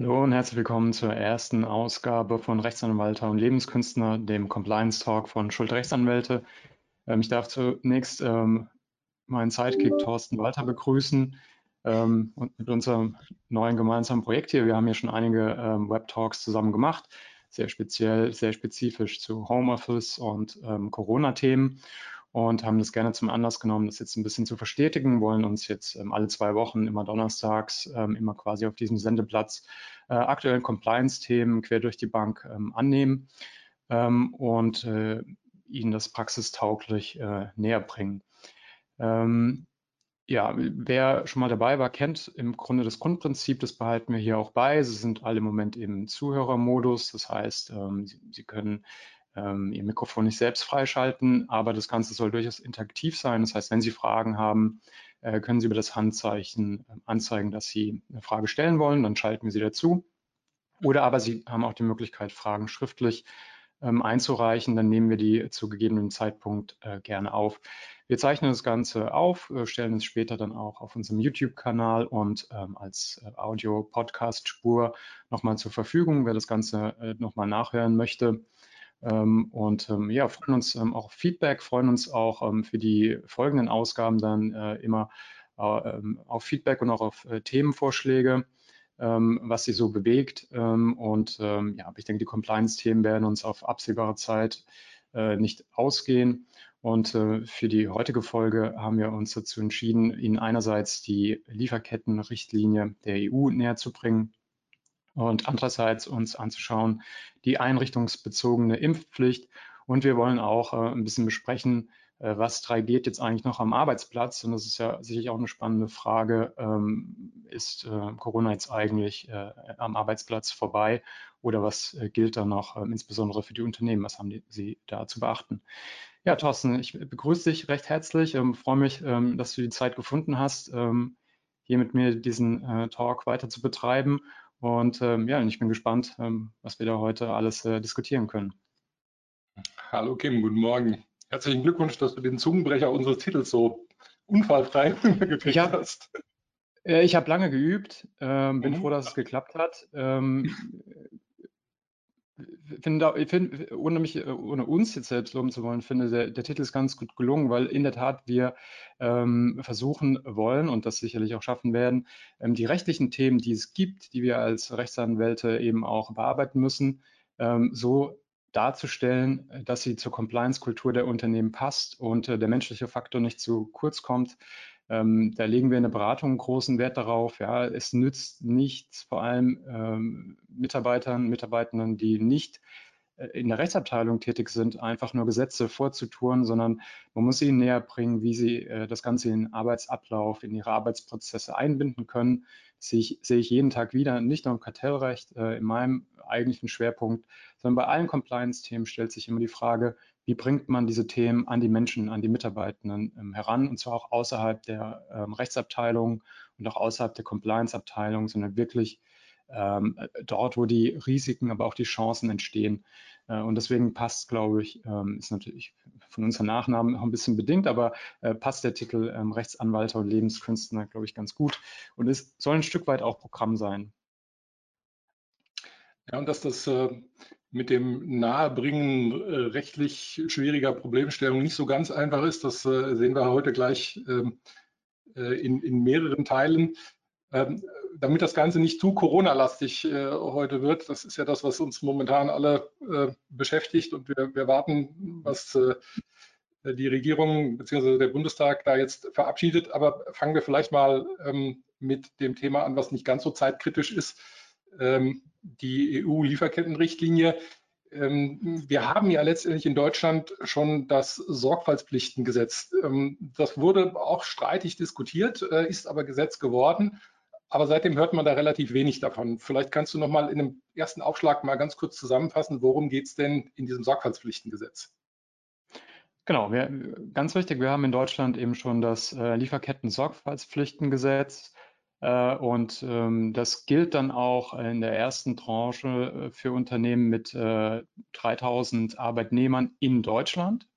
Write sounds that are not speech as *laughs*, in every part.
Hallo und herzlich willkommen zur ersten Ausgabe von Rechtsanwalter und Lebenskünstler, dem Compliance Talk von Schuld Rechtsanwälte. Ähm, ich darf zunächst ähm, meinen Sidekick Thorsten Walter begrüßen ähm, und mit unserem neuen gemeinsamen Projekt hier. Wir haben hier schon einige ähm, Web-Talks zusammen gemacht, sehr speziell, sehr spezifisch zu Homeoffice und ähm, Corona-Themen und haben das gerne zum Anlass genommen, das jetzt ein bisschen zu verstetigen, wollen uns jetzt ähm, alle zwei Wochen, immer donnerstags, ähm, immer quasi auf diesem Sendeplatz äh, aktuellen Compliance-Themen quer durch die Bank ähm, annehmen ähm, und äh, Ihnen das praxistauglich äh, näher bringen. Ähm, ja, wer schon mal dabei war, kennt im Grunde das Grundprinzip, das behalten wir hier auch bei. Sie sind alle im Moment im Zuhörermodus, das heißt, ähm, Sie, Sie können ähm, Ihr Mikrofon nicht selbst freischalten, aber das Ganze soll durchaus interaktiv sein. Das heißt, wenn Sie Fragen haben, äh, können Sie über das Handzeichen äh, anzeigen, dass Sie eine Frage stellen wollen, dann schalten wir Sie dazu. Oder aber Sie haben auch die Möglichkeit, Fragen schriftlich ähm, einzureichen, dann nehmen wir die zu gegebenen Zeitpunkt äh, gerne auf. Wir zeichnen das Ganze auf, äh, stellen es später dann auch auf unserem YouTube-Kanal und ähm, als äh, Audio-Podcast-Spur nochmal zur Verfügung, wer das Ganze äh, nochmal nachhören möchte. Ähm, und ähm, ja, freuen uns ähm, auch auf Feedback, freuen uns auch für die folgenden Ausgaben dann äh, immer äh, auf Feedback und auch auf äh, Themenvorschläge, was sich so bewegt. und ja, ich denke, die Compliance-Themen werden uns auf absehbare Zeit nicht ausgehen. Und für die heutige Folge haben wir uns dazu entschieden, Ihnen einerseits die Lieferkettenrichtlinie der EU näher zu bringen und andererseits uns anzuschauen die einrichtungsbezogene Impfpflicht. Und wir wollen auch äh, ein bisschen besprechen, äh, was 3G jetzt eigentlich noch am Arbeitsplatz? Und das ist ja sicherlich auch eine spannende Frage. Ähm, ist äh, Corona jetzt eigentlich äh, am Arbeitsplatz vorbei oder was äh, gilt da noch, ähm, insbesondere für die Unternehmen? Was haben die, Sie da zu beachten? Ja, Thorsten, ich begrüße dich recht herzlich. Ähm, freue mich, ähm, dass du die Zeit gefunden hast, ähm, hier mit mir diesen äh, Talk weiter zu betreiben. Und ähm, ja, ich bin gespannt, ähm, was wir da heute alles äh, diskutieren können. Hallo Kim, guten Morgen. Herzlichen Glückwunsch, dass du den Zungenbrecher unseres Titels so unfallfrei *laughs* gekriegt hast. Äh, ich habe lange geübt, ähm, bin mhm. froh, dass es geklappt hat. Finde, ich finde, ohne mich, ohne uns jetzt selbst loben zu wollen, finde der, der Titel ist ganz gut gelungen, weil in der Tat wir ähm, versuchen wollen und das sicherlich auch schaffen werden, ähm, die rechtlichen Themen, die es gibt, die wir als Rechtsanwälte eben auch bearbeiten müssen, ähm, so darzustellen, dass sie zur Compliance-Kultur der Unternehmen passt und äh, der menschliche Faktor nicht zu kurz kommt. Ähm, da legen wir in der Beratung großen Wert darauf. Ja, es nützt nichts, vor allem ähm, Mitarbeitern, Mitarbeitenden, die nicht in der Rechtsabteilung tätig sind, einfach nur Gesetze vorzutouren, sondern man muss ihnen näher bringen, wie sie äh, das Ganze in den Arbeitsablauf, in ihre Arbeitsprozesse einbinden können. Das sehe ich, sehe ich jeden Tag wieder, nicht nur im Kartellrecht, äh, in meinem eigentlichen Schwerpunkt, sondern bei allen Compliance-Themen stellt sich immer die Frage, wie bringt man diese Themen an die Menschen, an die Mitarbeitenden ähm, heran und zwar auch außerhalb der ähm, Rechtsabteilung und auch außerhalb der Compliance-Abteilung, sondern wirklich ähm, dort, wo die Risiken, aber auch die Chancen entstehen. Äh, und deswegen passt, glaube ich, ähm, ist natürlich von unseren Nachnamen auch ein bisschen bedingt, aber äh, passt der Titel ähm, Rechtsanwalter und Lebenskünstler, glaube ich, ganz gut. Und es soll ein Stück weit auch Programm sein. Ja, und dass das äh, mit dem Nahebringen äh, rechtlich schwieriger Problemstellungen nicht so ganz einfach ist. Das äh, sehen wir heute gleich ähm, äh, in, in, mehreren Teilen. Ähm, damit das Ganze nicht zu Corona-lastig äh, heute wird, das ist ja das, was uns momentan alle äh, beschäftigt und wir, wir warten, was äh, die Regierung bzw. der Bundestag da jetzt verabschiedet. Aber fangen wir vielleicht mal ähm, mit dem Thema an, was nicht ganz so zeitkritisch ist ähm, die EU-Lieferkettenrichtlinie. Ähm, wir haben ja letztendlich in Deutschland schon das Sorgfaltspflichtengesetz. Ähm, das wurde auch streitig diskutiert, äh, ist aber Gesetz geworden. Aber seitdem hört man da relativ wenig davon. Vielleicht kannst du noch mal in einem ersten Aufschlag mal ganz kurz zusammenfassen, worum geht es denn in diesem Sorgfaltspflichtengesetz? Genau, wir, ganz wichtig, wir haben in Deutschland eben schon das äh, Lieferketten-Sorgfaltspflichtengesetz. Äh, und ähm, das gilt dann auch in der ersten Tranche äh, für Unternehmen mit 3000 äh, Arbeitnehmern in Deutschland.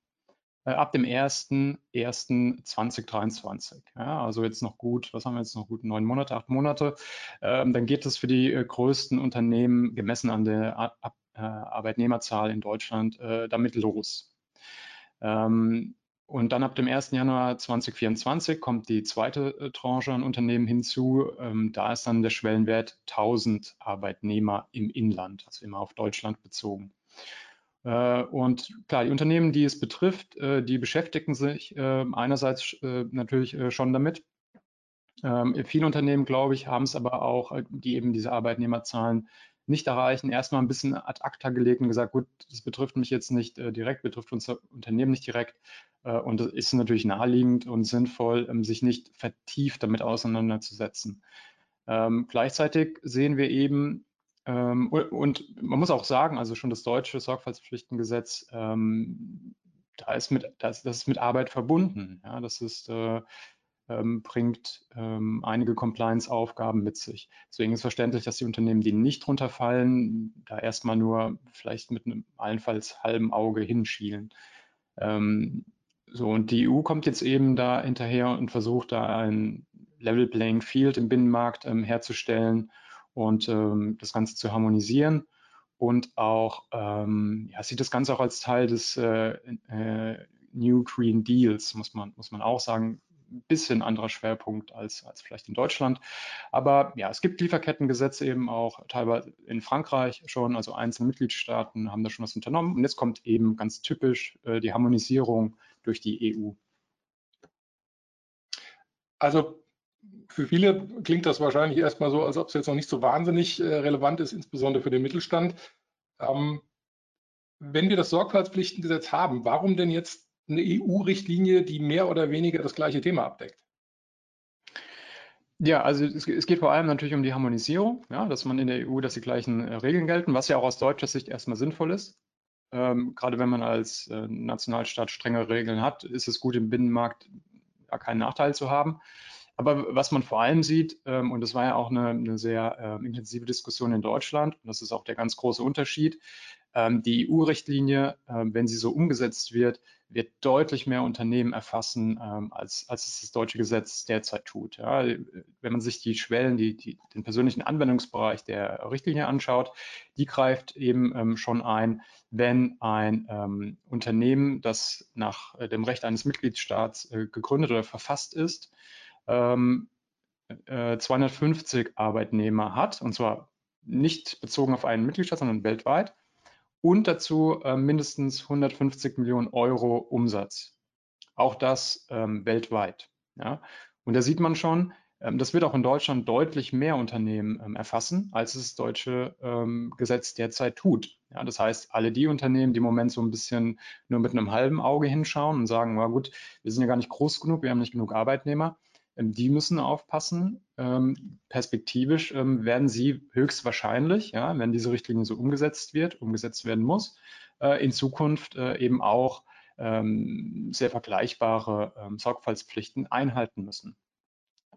Äh, ab dem 1.1.2023. Ja, also jetzt noch gut, was haben wir jetzt noch gut, neun Monate, acht Monate. Ähm, dann geht es für die äh, größten Unternehmen gemessen an der Ar äh, Arbeitnehmerzahl in Deutschland äh, damit los. Ähm, und dann ab dem 1. Januar 2024 kommt die zweite äh, Tranche an Unternehmen hinzu. Ähm, da ist dann der Schwellenwert 1000 Arbeitnehmer im Inland, also immer auf Deutschland bezogen. Äh, und klar, die Unternehmen, die es betrifft, äh, die beschäftigen sich äh, einerseits natürlich schon damit. Ähm, viele Unternehmen, glaube ich, haben es aber auch, die eben diese Arbeitnehmerzahlen nicht erreichen, erstmal ein bisschen ad acta gelegt und gesagt, gut, das betrifft mich jetzt nicht direkt, betrifft unser Unternehmen nicht direkt. und es ist natürlich naheliegend und sinnvoll, ähm, sich nicht vertieft damit auseinanderzusetzen. Ähm, gleichzeitig sehen wir eben, ähm, und man muss auch sagen, also schon das deutsche Sorgfaltspflichtengesetz, ähm, da ist mit, das, das ist mit Arbeit verbunden. Ja, das ist, äh, ähm, bringt ähm, einige Compliance-Aufgaben mit sich. Deswegen ist verständlich, dass die Unternehmen, die nicht drunter fallen, da erstmal nur vielleicht mit einem allenfalls halben Auge hinschielen. Ähm, so, und die EU kommt jetzt eben da hinterher und versucht da ein Level Playing Field im Binnenmarkt ähm, herzustellen und ähm, das Ganze zu harmonisieren und auch ähm, ja, sieht das Ganze auch als Teil des äh, äh, New Green Deals, muss man, muss man auch sagen. Ein bisschen anderer Schwerpunkt als, als vielleicht in Deutschland. Aber ja, es gibt Lieferkettengesetze eben auch teilweise in Frankreich schon, also einzelne Mitgliedstaaten haben da schon was unternommen. Und jetzt kommt eben ganz typisch äh, die Harmonisierung durch die EU. Also für viele klingt das wahrscheinlich erstmal so, als ob es jetzt noch nicht so wahnsinnig äh, relevant ist, insbesondere für den Mittelstand. Ähm, wenn wir das Sorgfaltspflichtengesetz haben, warum denn jetzt eine EU-Richtlinie, die mehr oder weniger das gleiche Thema abdeckt? Ja, also es, es, geht vor allem natürlich um die Harmonisierung, ja, dass man in der EU, dass die gleichen äh, Regeln gelten, was ja auch aus deutscher Sicht erstmal sinnvoll ist. Ähm, gerade wenn man als äh, Nationalstaat strengere Regeln hat, ist es gut, im Binnenmarkt ja, keinen Nachteil zu haben. Aber was man vor allem sieht, ähm, und das war ja auch eine, eine sehr äh, intensive Diskussion in Deutschland, und das ist auch der ganz große Unterschied, ähm, die EU-Richtlinie, äh, wenn sie so umgesetzt wird, wird deutlich mehr Unternehmen erfassen, ähm, als, als es das deutsche Gesetz derzeit tut. Ja, wenn man sich die Schwellen, die, die, den persönlichen Anwendungsbereich der Richtlinie anschaut, die greift eben ähm, schon ein, wenn ein ähm, Unternehmen, das nach äh, dem Recht eines Mitgliedstaats äh, gegründet oder verfasst ist, ähm, äh, 250 Arbeitnehmer hat, und zwar nicht bezogen auf einen Mitgliedstaat, sondern weltweit, und dazu äh, mindestens 150 Millionen Euro Umsatz. Auch das ähm, weltweit. Ja? Und da sieht man schon, ähm, das wird auch in Deutschland deutlich mehr Unternehmen ähm, erfassen, als es das deutsche ähm, Gesetz derzeit tut. Ja, das heißt, alle die Unternehmen, die im Moment so ein bisschen nur mit einem halben Auge hinschauen und sagen, na gut, wir sind ja gar nicht groß genug, wir haben nicht genug Arbeitnehmer, die müssen aufpassen. Ähm, perspektivisch ähm, werden sie höchstwahrscheinlich, ja, wenn diese Richtlinie so umgesetzt wird, umgesetzt werden muss, äh, in Zukunft äh, eben auch sehr vergleichbare Sorgfaltspflichten einhalten müssen.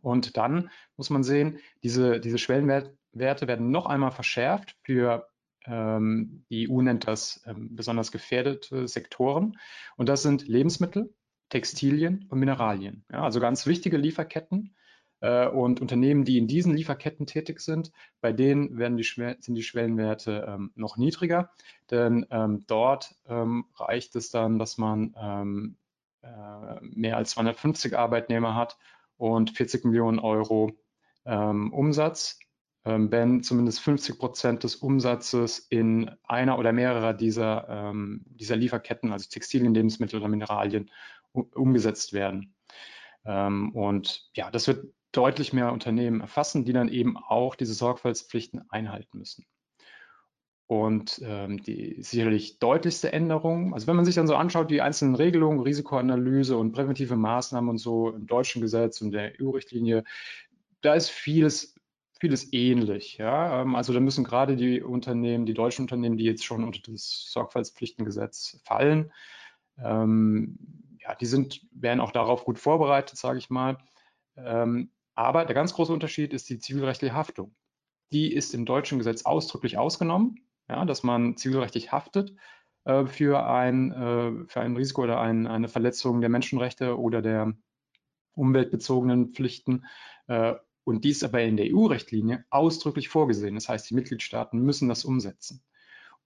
Und dann muss man sehen, diese, diese Schwellenwerte werden noch einmal verschärft für die EU nennt das besonders gefährdete Sektoren. Und das sind Lebensmittel, Textilien und Mineralien. Ja, also ganz wichtige Lieferketten. Äh, und Unternehmen, die in diesen Lieferketten tätig sind, bei denen werden die sind die Schwellenwerte ähm, noch niedriger, denn ähm, dort ähm, reicht es dann, dass man ähm, äh, mehr als 250 Arbeitnehmer hat und 40 Millionen Euro ähm, Umsatz, ähm, wenn zumindest 50 Prozent des Umsatzes in einer oder mehrerer dieser, dieser Lieferketten, also Textilien, Lebensmittel oder Mineralien, umgesetzt werden. Ähm, und ja, das wird deutlich mehr Unternehmen erfassen, die dann eben auch diese Sorgfaltspflichten einhalten müssen. Und ähm, die sicherlich deutlichste Änderung, also wenn man sich dann so anschaut, die einzelnen Regelungen, Risikoanalyse und präventive Maßnahmen und so im deutschen Gesetz und der EU-Richtlinie, da ist vieles, vieles ähnlich. Ja? Ähm, also da müssen gerade die Unternehmen, die deutschen Unternehmen, die jetzt schon unter das Sorgfaltspflichtengesetz fallen, ähm, ja, die sind, werden auch darauf gut vorbereitet, sage ich mal. Ähm, aber der ganz große Unterschied ist die zivilrechtliche Haftung. Die ist im deutschen Gesetz ausdrücklich ausgenommen, ja, dass man zivilrechtlich haftet, äh, für, ein, äh, für ein Risiko oder ein, eine Verletzung der Menschenrechte oder der umweltbezogenen Pflichten. Äh, und dies aber in der EU-Richtlinie ausdrücklich vorgesehen. Das heißt, die Mitgliedstaaten müssen das umsetzen.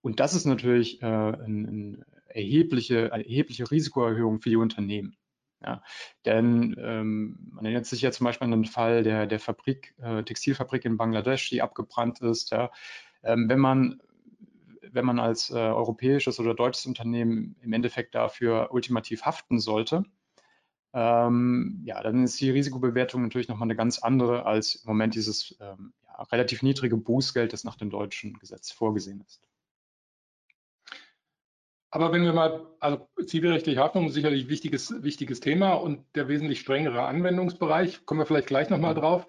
Und das ist natürlich äh, eine, eine erhebliche, erhebliche Risikoerhöhung für die Unternehmen. Ja, denn ähm, man erinnert sich ja zum Beispiel an den Fall der, der Fabrik, äh, Textilfabrik in Bangladesch, die abgebrannt ist. Ja. Ähm, wenn man wenn man als äh, europäisches oder deutsches Unternehmen im Endeffekt dafür ultimativ haften sollte, ähm, ja, dann ist die Risikobewertung natürlich nochmal eine ganz andere als im Moment dieses ähm, ja, relativ niedrige Bußgeld, das nach dem deutschen Gesetz vorgesehen ist. Aber wenn wir mal, also zivilrechtliche Haftung ist sicherlich ein wichtiges, wichtiges Thema und der wesentlich strengere Anwendungsbereich, kommen wir vielleicht gleich nochmal drauf.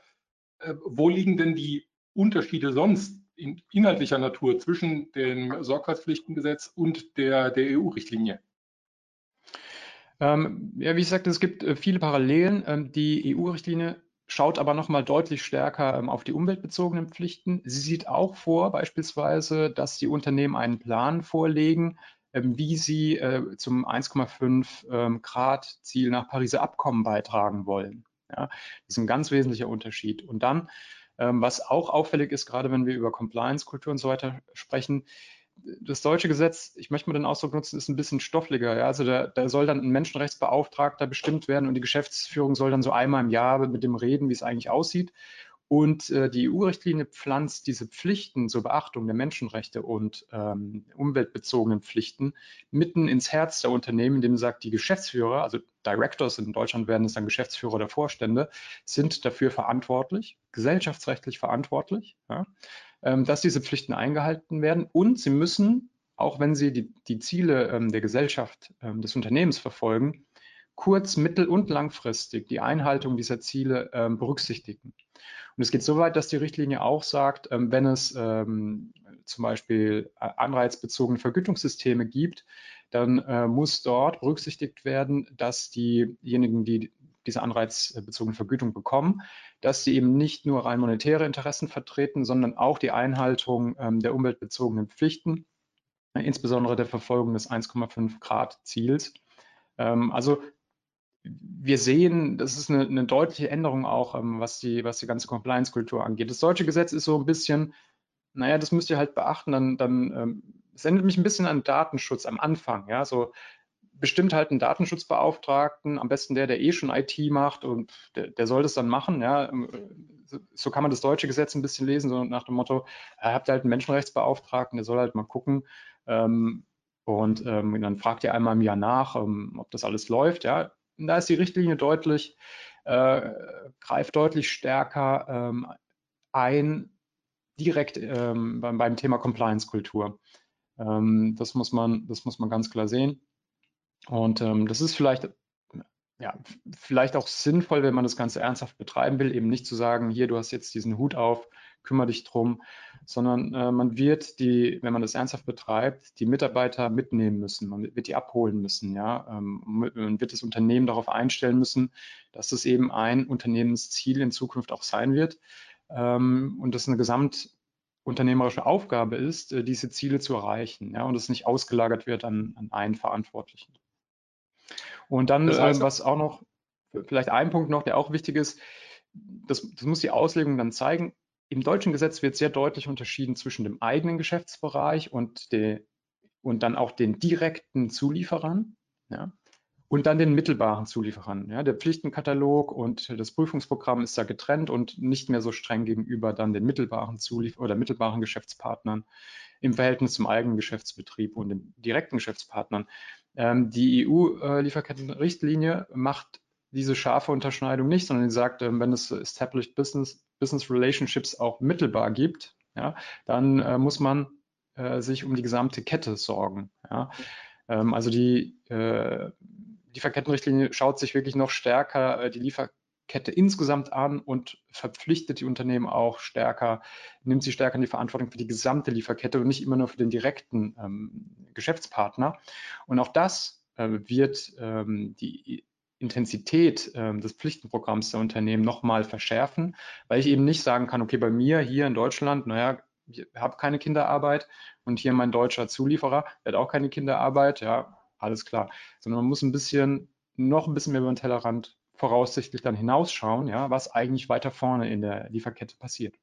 Äh, wo liegen denn die Unterschiede sonst in inhaltlicher Natur zwischen dem Sorgfaltspflichtengesetz und der, der EU-Richtlinie? Ähm, ja, wie ich sagte, es gibt äh, viele Parallelen. Ähm, die EU-Richtlinie schaut aber nochmal deutlich stärker ähm, auf die umweltbezogenen Pflichten. Sie sieht auch vor, beispielsweise, dass die Unternehmen einen Plan vorlegen, wie sie äh, zum 1,5 ähm, Grad Ziel nach Pariser Abkommen beitragen wollen. Ja, das ist ein ganz wesentlicher Unterschied. Und dann, ähm, was auch auffällig ist, gerade wenn wir über Compliance-Kultur und so weiter sprechen, das deutsche Gesetz, ich möchte mal den Ausdruck nutzen, ist ein bisschen stoffliger. Ja? Also da, da, soll dann ein Menschenrechtsbeauftragter bestimmt werden und die Geschäftsführung soll dann so einmal im Jahr mit dem reden, wie es eigentlich aussieht. Und äh, die EU-Richtlinie pflanzt diese Pflichten zur Beachtung der Menschenrechte und ähm, umweltbezogenen Pflichten mitten ins Herz der Unternehmen, indem sie sagt, die Geschäftsführer, also Directors in Deutschland werden es dann Geschäftsführer oder Vorstände, sind dafür verantwortlich, gesellschaftsrechtlich verantwortlich. Ja? Ähm, dass diese Pflichten eingehalten werden und sie müssen, auch wenn sie die, die Ziele ähm, der Gesellschaft, ähm, des Unternehmens verfolgen, kurz-, mittel- und langfristig die Einhaltung dieser Ziele berücksichtigen. Und es geht so weit, dass die Richtlinie auch sagt, wenn es zum Beispiel äh, anreizbezogene Vergütungssysteme gibt, dann äh, muss dort berücksichtigt werden, dass diejenigen, die diese anreizbezogene Vergütung bekommen, dass sie eben nicht nur rein monetäre Interessen vertreten, sondern auch die Einhaltung ähm, der umweltbezogenen Pflichten, äh, insbesondere der Verfolgung des 1,5 Grad Ziels. Ähm, also wir sehen, das ist eine, eine deutliche Änderung auch, ähm, was, die, was die ganze Compliance-Kultur angeht. Das deutsche Gesetz ist so ein bisschen, naja, das müsst ihr halt beachten, dann, dann ähm, es erinnert mich ein bisschen an Datenschutz am Anfang. Ja, so bestimmt halt einen Datenschutzbeauftragten, am besten der, der eh schon IT macht und der, der soll das dann machen. Ja. So kann man das deutsche Gesetz ein bisschen lesen, so nach dem Motto, ihr habt halt einen Menschenrechtsbeauftragten, der soll halt mal gucken. Ähm, und ähm, dann fragt ihr einmal im Jahr nach, ähm, ob das alles läuft. Ja. Und da ist die Richtlinie deutlich, äh, greift deutlich stärker ähm, ein, direkt ähm, beim, beim, Thema Compliance-Kultur. Ähm, das, muss man, das muss man ganz klar sehen. Und ähm, das ist vielleicht, ja, vielleicht auch sinnvoll, wenn man das Ganze ernsthaft betreiben will, eben nicht zu sagen, hier, du hast jetzt diesen Hut auf, kümmere dich drum, sondern äh, man wird die, wenn man das ernsthaft betreibt, die Mitarbeiter mitnehmen müssen, man wird die abholen müssen, ja, ähm, man wird das Unternehmen darauf einstellen müssen, dass das eben ein Unternehmensziel in Zukunft auch sein wird ähm, und das eine gesamtunternehmerische Aufgabe ist, äh, diese Ziele zu erreichen, ja, und es nicht ausgelagert wird an, an einen Verantwortlichen. Und dann, das heißt, äh, was auch noch, vielleicht ein Punkt noch, der auch wichtig ist, das, das muss die Auslegung dann zeigen. Im deutschen Gesetz wird sehr deutlich unterschieden zwischen dem eigenen Geschäftsbereich und, der, und dann auch den direkten Zulieferern. Ja, und dann den mittelbaren Zulieferern. Ja, der Pflichtenkatalog und das Prüfungsprogramm ist da getrennt und nicht mehr so streng gegenüber dann den mittelbaren Zuliefer oder mittelbaren Geschäftspartnern im Verhältnis zum eigenen Geschäftsbetrieb und den direkten Geschäftspartnern. Ähm, die EU-Lieferkettenrichtlinie macht diese scharfe Unterscheidung nicht, sondern sie sagt, ähm, wenn es Established Business, Business Relationships auch mittelbar gibt, ja, dann äh, muss man äh, sich um die gesamte Kette sorgen. Ja. Ähm, also die äh, Lieferkettenrichtlinie schaut sich wirklich noch stärker äh, die Liefer Kette insgesamt an und verpflichtet die Unternehmen auch stärker, nimmt sie stärker in die Verantwortung für die gesamte Lieferkette und nicht immer nur für den direkten ähm, Geschäftspartner. Und auch das äh, wird ähm, die Intensität äh, des Pflichtenprogramms der Unternehmen nochmal verschärfen, weil ich eben nicht sagen kann, okay, bei mir hier in Deutschland, naja, ich habe keine Kinderarbeit und hier mein deutscher Zulieferer, der hat auch keine Kinderarbeit, ja, alles klar. Sondern man muss ein bisschen, noch ein bisschen mehr über den Tellerrand voraussichtlich dann hinausschauen, ja, was eigentlich weiter vorne in der Lieferkette passiert.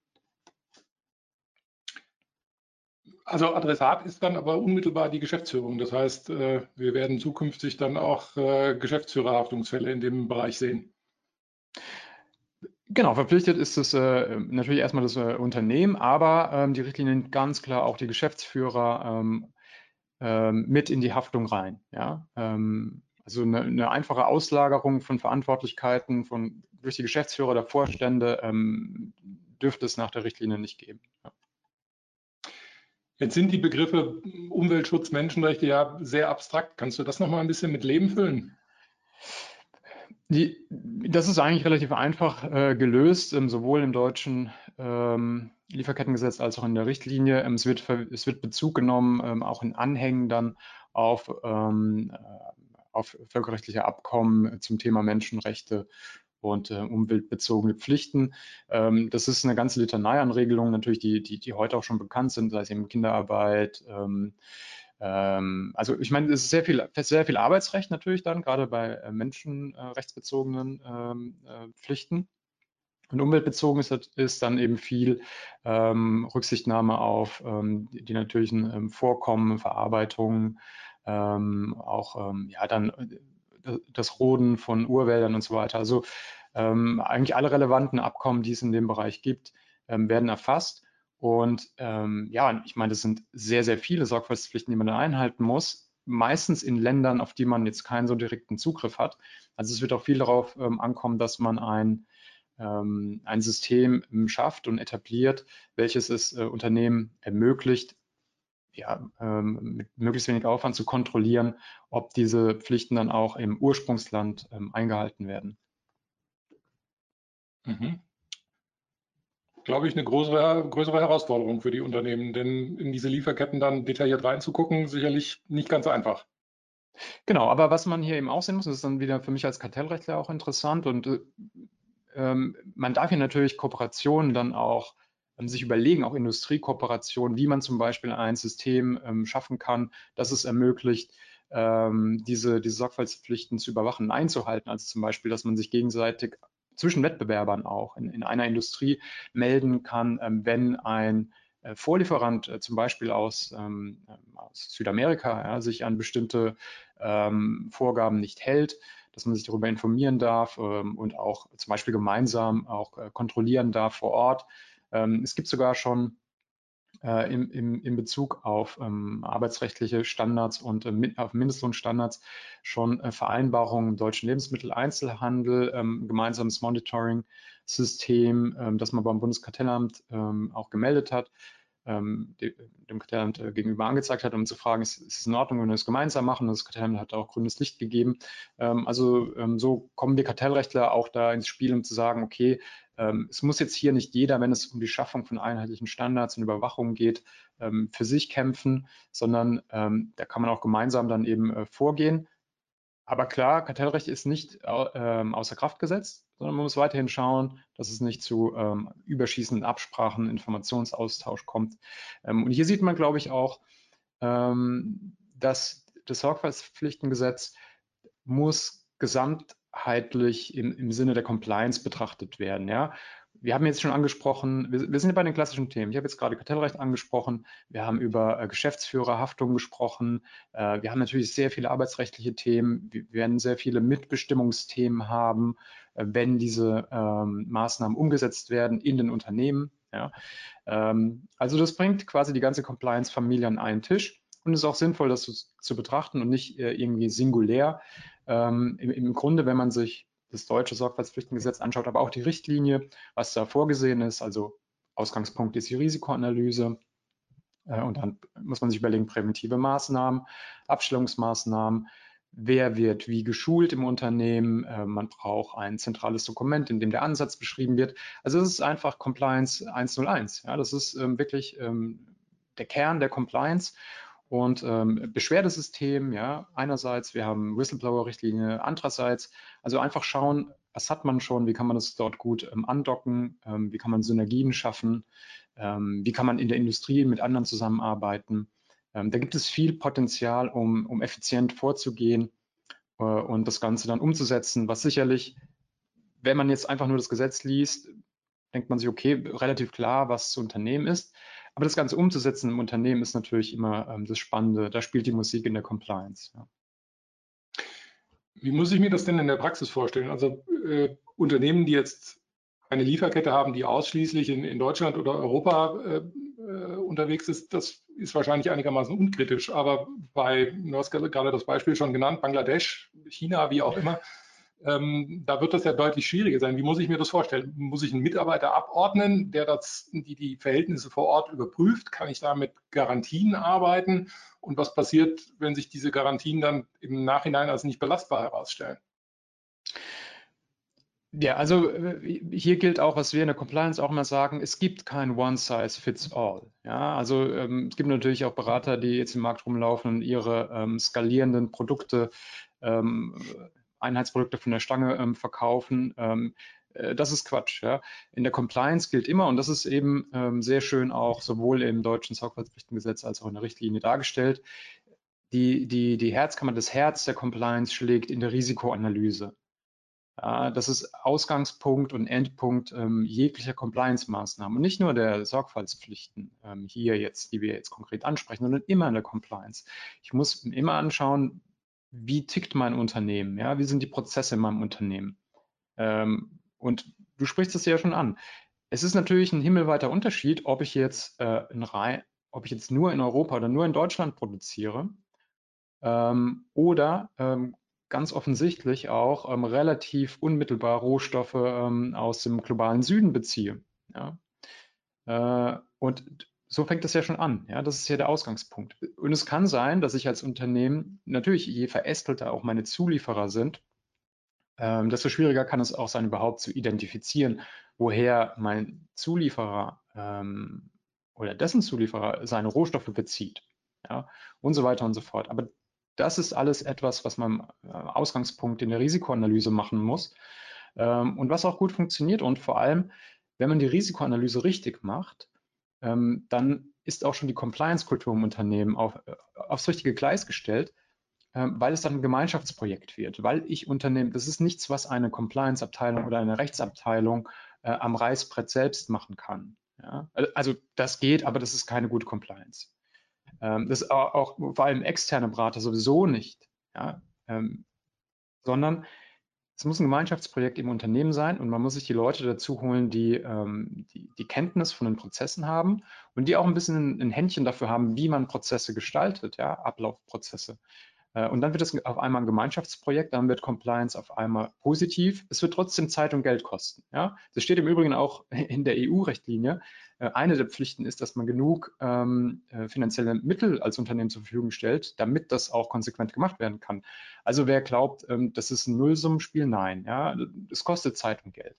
Also Adressat ist dann aber unmittelbar die Geschäftsführung. Das heißt, äh, wir werden zukünftig dann auch äh, Geschäftsführerhaftungsfälle in dem Bereich sehen. Genau, verpflichtet ist es äh, natürlich erstmal das äh, Unternehmen, aber ähm, die Richtlinie nimmt ganz klar auch die Geschäftsführer ähm, ähm, mit in die Haftung rein. Ja? Ähm, also eine, eine, einfache Auslagerung von Verantwortlichkeiten von, durch die Geschäftsführer oder Vorstände ähm, dürfte es nach der Richtlinie nicht geben. Ja. Jetzt sind die Begriffe Umweltschutz, Menschenrechte ja sehr abstrakt. Kannst du das nochmal ein bisschen mit Leben füllen? Die, das ist eigentlich relativ einfach äh, gelöst, ähm, sowohl im deutschen ähm, Lieferkettengesetz als auch in der Richtlinie. Ähm, es, wird, es wird Bezug genommen, ähm, auch in Anhängen dann auf, ähm, äh, auf völkerrechtliche Abkommen zum Thema Menschenrechte und äh, umweltbezogene Pflichten. Ähm, das ist eine ganze Litanei an Regelungen, natürlich, die, die, die heute auch schon bekannt sind, sei es eben Kinderarbeit. Ähm, ähm, also ich meine, es ist sehr viel, sehr viel Arbeitsrecht natürlich dann, gerade bei äh, menschenrechtsbezogenen ähm, äh, Pflichten. Und umweltbezogen ist, ist dann eben viel ähm, Rücksichtnahme auf ähm, die, die natürlichen Vorkommen, Verarbeitung, ähm, auch ja dann das Roden von Urwäldern und so weiter. Also ähm, eigentlich alle relevanten Abkommen, die es in dem Bereich gibt, ähm, werden erfasst. Und ähm, ja, ich meine, das sind sehr, sehr viele Sorgfaltspflichten, die man da einhalten muss. Meistens in Ländern, auf die man jetzt keinen so direkten Zugriff hat. Also es wird auch viel darauf ähm, ankommen, dass man ein, ähm, ein System schafft und etabliert, welches es äh, Unternehmen ermöglicht, ja, ähm, mit möglichst wenig Aufwand zu kontrollieren, ob diese Pflichten dann auch im Ursprungsland ähm, eingehalten werden. Mhm. Glaube ich, eine größere, größere Herausforderung für die Unternehmen, denn in diese Lieferketten dann detailliert reinzugucken, sicherlich nicht ganz einfach. Genau, aber was man hier eben auch sehen muss, ist dann wieder für mich als Kartellrechtler auch interessant und äh, ähm, man darf hier natürlich Kooperationen dann auch ähm, sich überlegen, auch Industriekooperationen, wie man zum Beispiel ein System ähm, schaffen kann, das es ermöglicht, ähm, diese, diese Sorgfaltspflichten zu überwachen einzuhalten. Also zum Beispiel, dass man sich gegenseitig zwischen Wettbewerbern auch in, in einer Industrie melden kann, ähm, wenn ein äh, Vorlieferant äh, zum Beispiel aus, ähm, aus Südamerika ja, sich an bestimmte ähm, Vorgaben nicht hält, dass man sich darüber informieren darf ähm, und auch zum Beispiel gemeinsam auch äh, kontrollieren darf vor Ort, ähm, es gibt sogar schon äh, im, im, in Bezug auf ähm, arbeitsrechtliche Standards und äh, auf Mindestlohnstandards schon äh, Vereinbarungen im deutschen Lebensmitteleinzelhandel, ähm, gemeinsames Monitoring-System, ähm, das man beim Bundeskartellamt ähm, auch gemeldet hat, ähm, dem Kartellamt äh, gegenüber angezeigt hat, um zu fragen, ist, ist, es in Ordnung, wenn wir es gemeinsam machen? Das Kartellamt hat auch grünes Licht gegeben. Ähm, also so kommen wir Kartellrechtler auch da ins Spiel, um zu sagen, okay, ähm, es muss jetzt hier nicht jeder, wenn es um die Schaffung von einheitlichen Standards und Überwachung geht, ähm, für sich kämpfen, sondern ähm, da kann man auch gemeinsam dann eben äh, vorgehen. Aber klar, Kartellrecht ist nicht außer Kraft gesetzt, sondern man muss weiterhin schauen, dass es nicht zu überschießenden Absprachen, Informationsaustausch kommt. und hier sieht man, glaube ich, auch, dass das Sorgfaltspflichtengesetz muss gesamt ganzheitlich im, im Sinne der Compliance betrachtet werden. Ja? Wir haben jetzt schon angesprochen, wir, wir sind bei den klassischen Themen. Ich habe jetzt gerade Kartellrecht angesprochen, wir haben über äh, Geschäftsführerhaftung gesprochen, äh, wir haben natürlich sehr viele arbeitsrechtliche Themen, wir werden sehr viele Mitbestimmungsthemen haben, äh, wenn diese ähm, Maßnahmen umgesetzt werden in den Unternehmen. Ja? Ähm, also das bringt quasi die ganze Compliance-Familie an einen Tisch und ist auch sinnvoll, das zu, zu betrachten und nicht äh, irgendwie singulär. Ähm, im, im, Grunde, wenn man sich das deutsche Sorgfaltspflichtengesetz anschaut, aber auch die Richtlinie, was da vorgesehen ist, also Ausgangspunkt ist die Risikoanalyse. Äh, und dann muss man sich überlegen, präventive Maßnahmen, Abstellungsmaßnahmen, wer wird wie geschult im Unternehmen. Äh, man braucht ein zentrales Dokument, in dem der Ansatz beschrieben wird. Also es ist einfach Compliance 101. Ja, das ist ähm, wirklich ähm, der Kern der Compliance. Und ähm, Beschwerdesystem, ja, einerseits, wir haben Whistleblower-Richtlinie, andererseits, also einfach schauen, was hat man schon, wie kann man das dort gut ähm, andocken, ähm, wie kann man Synergien schaffen, Ähm, wie kann man in der Industrie mit anderen zusammenarbeiten? Ähm, da gibt es viel Potenzial, um, um effizient vorzugehen äh, und das Ganze dann umzusetzen, was sicherlich, wenn man jetzt einfach nur das Gesetz liest, denkt man sich, okay, relativ klar, was zu unternehmen ist. Aber das Ganze umzusetzen im Unternehmen ist natürlich immer ähm, das Spannende. Da spielt die Musik in der Compliance. Ja. Wie muss ich mir das denn in der Praxis vorstellen? Also äh, Unternehmen, die jetzt eine Lieferkette haben, die ausschließlich in, in Deutschland oder Europa äh, äh, unterwegs ist, das ist wahrscheinlich einigermaßen unkritisch. Aber bei, du hast gerade das Beispiel schon genannt, Bangladesch, China, wie auch immer, ähm, da wird das ja deutlich schwieriger sein. Wie muss ich mir das vorstellen? Muss ich einen Mitarbeiter abordnen, der das, die, die Verhältnisse vor Ort überprüft? Kann ich da mit Garantien arbeiten? Und was passiert, wenn sich diese Garantien dann im Nachhinein als nicht belastbar herausstellen? Ja, also äh, hier gilt auch, was wir in der Compliance auch immer sagen, es gibt kein One Size Fits All. Ja, also ähm, es gibt natürlich auch Berater, die jetzt im Markt rumlaufen und ihre ähm, skalierenden Produkte, ähm, Einheitsprodukte von der Stange ähm, verkaufen. Ähm, äh, das ist Quatsch. Ja. In der Compliance gilt immer, und das ist eben ähm, sehr schön auch sowohl im deutschen Sorgfaltspflichtengesetz als auch in der Richtlinie dargestellt, die, die, die Herzkammer, das Herz der Compliance schlägt in der Risikoanalyse. Ja, das ist Ausgangspunkt und Endpunkt ähm, jeglicher Compliance-Maßnahmen und nicht nur der Sorgfaltspflichten ähm, hier jetzt, die wir jetzt konkret ansprechen, sondern immer in der Compliance. Ich muss immer anschauen, wie tickt mein Unternehmen, ja, wie sind die Prozesse in meinem Unternehmen. Ähm, und du sprichst es ja schon an. Es ist natürlich ein himmelweiter Unterschied, ob ich jetzt äh, in Reihe, ob ich jetzt nur in Europa oder nur in Deutschland produziere ähm, oder ähm, ganz offensichtlich auch ähm, relativ unmittelbar Rohstoffe ähm, aus dem globalen Süden beziehe. Ja? Äh, und so fängt es ja schon an. Ja, das ist ja der Ausgangspunkt. Und es kann sein, dass ich als Unternehmen, natürlich je verästelter auch meine Zulieferer sind, ähm, desto schwieriger kann es auch sein, überhaupt zu identifizieren, woher mein Zulieferer ähm, oder dessen Zulieferer seine Rohstoffe bezieht. Ja, und so weiter und so fort. Aber das ist alles etwas, was man äh, Ausgangspunkt in der Risikoanalyse machen muss ähm, und was auch gut funktioniert. Und vor allem, wenn man die Risikoanalyse richtig macht, ähm, dann ist auch schon die Compliance-Kultur im Unternehmen auf, äh, aufs richtige Gleis gestellt, äh, weil es dann ein Gemeinschaftsprojekt wird, weil ich Unternehmen, das ist nichts, was eine Compliance-Abteilung oder eine Rechtsabteilung äh, am Reißbrett selbst machen kann. Ja? Also das geht, aber das ist keine gute Compliance. Ähm, das auch, auch, vor allem externe Berater sowieso nicht, ja? ähm, sondern es muss ein Gemeinschaftsprojekt im Unternehmen sein und man muss sich die Leute dazu holen, die, ähm, die, die, Kenntnis von den Prozessen haben und die auch ein bisschen ein Händchen dafür haben, wie man Prozesse gestaltet, ja, Ablaufprozesse. Äh, und dann wird es auf einmal ein Gemeinschaftsprojekt, dann wird Compliance auf einmal positiv. Es wird trotzdem Zeit und Geld kosten. Ja? Das steht im Übrigen auch *laughs* in der EU-Rechtlinie. Äh, eine der Pflichten ist, dass man genug ähm, äh, finanzielle Mittel als Unternehmen zur Verfügung stellt, damit das auch konsequent gemacht werden kann. Also wer glaubt, ähm, das ist ein Nullsummenspiel, nein. Ja? Es kostet Zeit und Geld.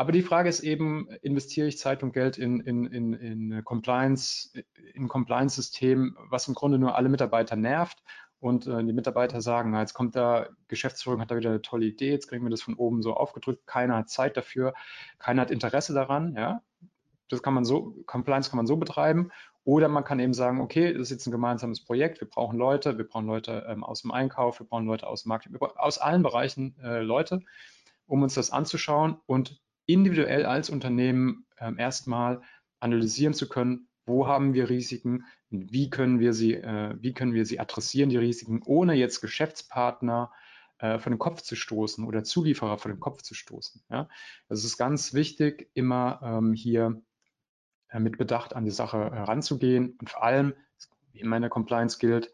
Aber die Frage ist eben, investiere ich Zeit und Geld in, in, in, in Compliance, in Compliance-System, was im Grunde nur alle Mitarbeiter nervt und äh, die Mitarbeiter sagen, na, jetzt kommt da, Geschäftsführung hat da wieder eine tolle Idee, jetzt kriegen wir das von oben so aufgedrückt, keiner hat Zeit dafür, keiner hat Interesse daran, ja. Das kann man so, Compliance kann man so betreiben. Oder man kann eben sagen, okay, das ist jetzt ein gemeinsames Projekt, wir brauchen Leute, wir brauchen Leute ähm, aus dem Einkauf, wir brauchen Leute aus dem Marketing, aus allen Bereichen äh, Leute, um uns das anzuschauen und individuell als Unternehmen ähm, erstmal analysieren zu können, wo haben wir Risiken, wie können wir sie, äh, wie können wir sie adressieren, die Risiken, ohne jetzt Geschäftspartner äh, von den Kopf zu stoßen oder Zulieferer von den Kopf zu stoßen. Ja? Das ist ganz wichtig, immer ähm, hier äh, mit Bedacht an die Sache heranzugehen und vor allem, wie in meiner Compliance gilt,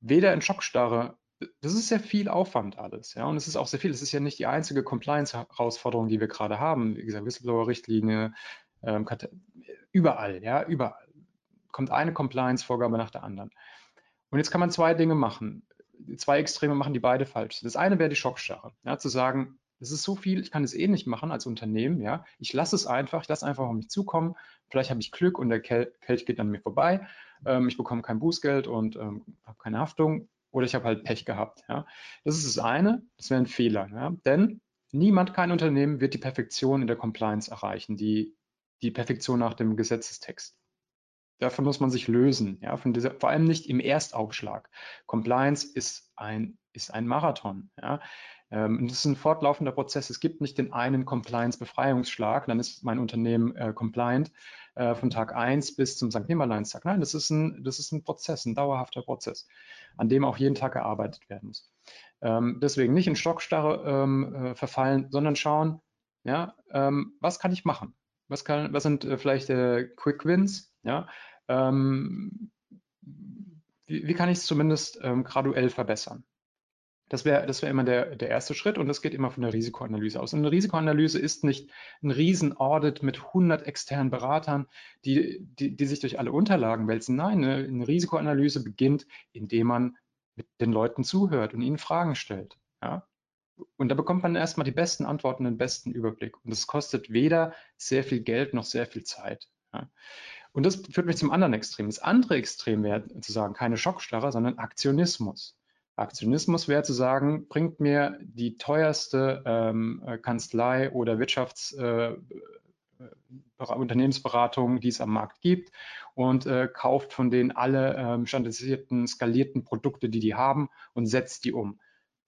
weder in Schockstarre das ist sehr viel Aufwand alles, ja, und es ist auch sehr viel. Es ist ja nicht die einzige Compliance-Herausforderung, die wir gerade haben. Wie gesagt, Whistleblower-Richtlinie, ähm, überall, ja, überall kommt eine Compliance-Vorgabe nach der anderen. Und jetzt kann man zwei Dinge machen. Zwei Extreme machen, die beide falsch sind. Das eine wäre die Schockstarre, ja, zu sagen, es ist so viel, ich kann es eh nicht machen als Unternehmen, ja. Ich lasse es einfach, ich lasse einfach auf mich zukommen. Vielleicht habe ich Glück und der Kelch geht an mir vorbei. Ähm, ich bekomme kein Bußgeld und ähm, habe keine Haftung oder ich habe halt Pech gehabt, ja. Das ist das eine, das wäre ein Fehler, ja. Denn niemand, kein Unternehmen wird die Perfektion in der Compliance erreichen. Die die Perfektion nach dem Gesetzestext. Davon muss man sich lösen, ja, von dieser, vor allem nicht im Erstaufschlag. Compliance ist ein, ist ein Marathon, ja. Ähm, das ist ein fortlaufender Prozess. Es gibt nicht den einen Compliance-Befreiungsschlag, dann ist mein Unternehmen äh, compliant äh, von Tag 1 bis zum St. Nimmerleinstag. Nein, das ist, ein, das ist ein Prozess, ein dauerhafter Prozess, an dem auch jeden Tag gearbeitet werden muss. Ähm, deswegen nicht in Stockstarre ähm, äh, verfallen, sondern schauen, ja, ähm, was kann ich machen? Was, kann, was sind äh, vielleicht äh, Quick Wins? Ja, ähm, wie, wie, kann ich es zumindest ähm, graduell verbessern? Das wäre das wär immer der, der erste Schritt und das geht immer von der Risikoanalyse aus. Und eine Risikoanalyse ist nicht ein Riesen-Audit mit 100 externen Beratern, die, die, die sich durch alle Unterlagen wälzen. Nein, eine, eine Risikoanalyse beginnt, indem man mit den Leuten zuhört und ihnen Fragen stellt. Ja? Und da bekommt man erstmal die besten Antworten, den besten Überblick. Und das kostet weder sehr viel Geld noch sehr viel Zeit. Ja? Und das führt mich zum anderen Extrem. Das andere Extrem wäre zu sagen, keine Schockstarre, sondern Aktionismus. Aktionismus wäre zu sagen, bringt mir die teuerste ähm, Kanzlei oder Wirtschafts- äh, Unternehmensberatung, die es am Markt gibt und äh, kauft von denen alle ähm, standardisierten, skalierten Produkte, die die haben und setzt die um.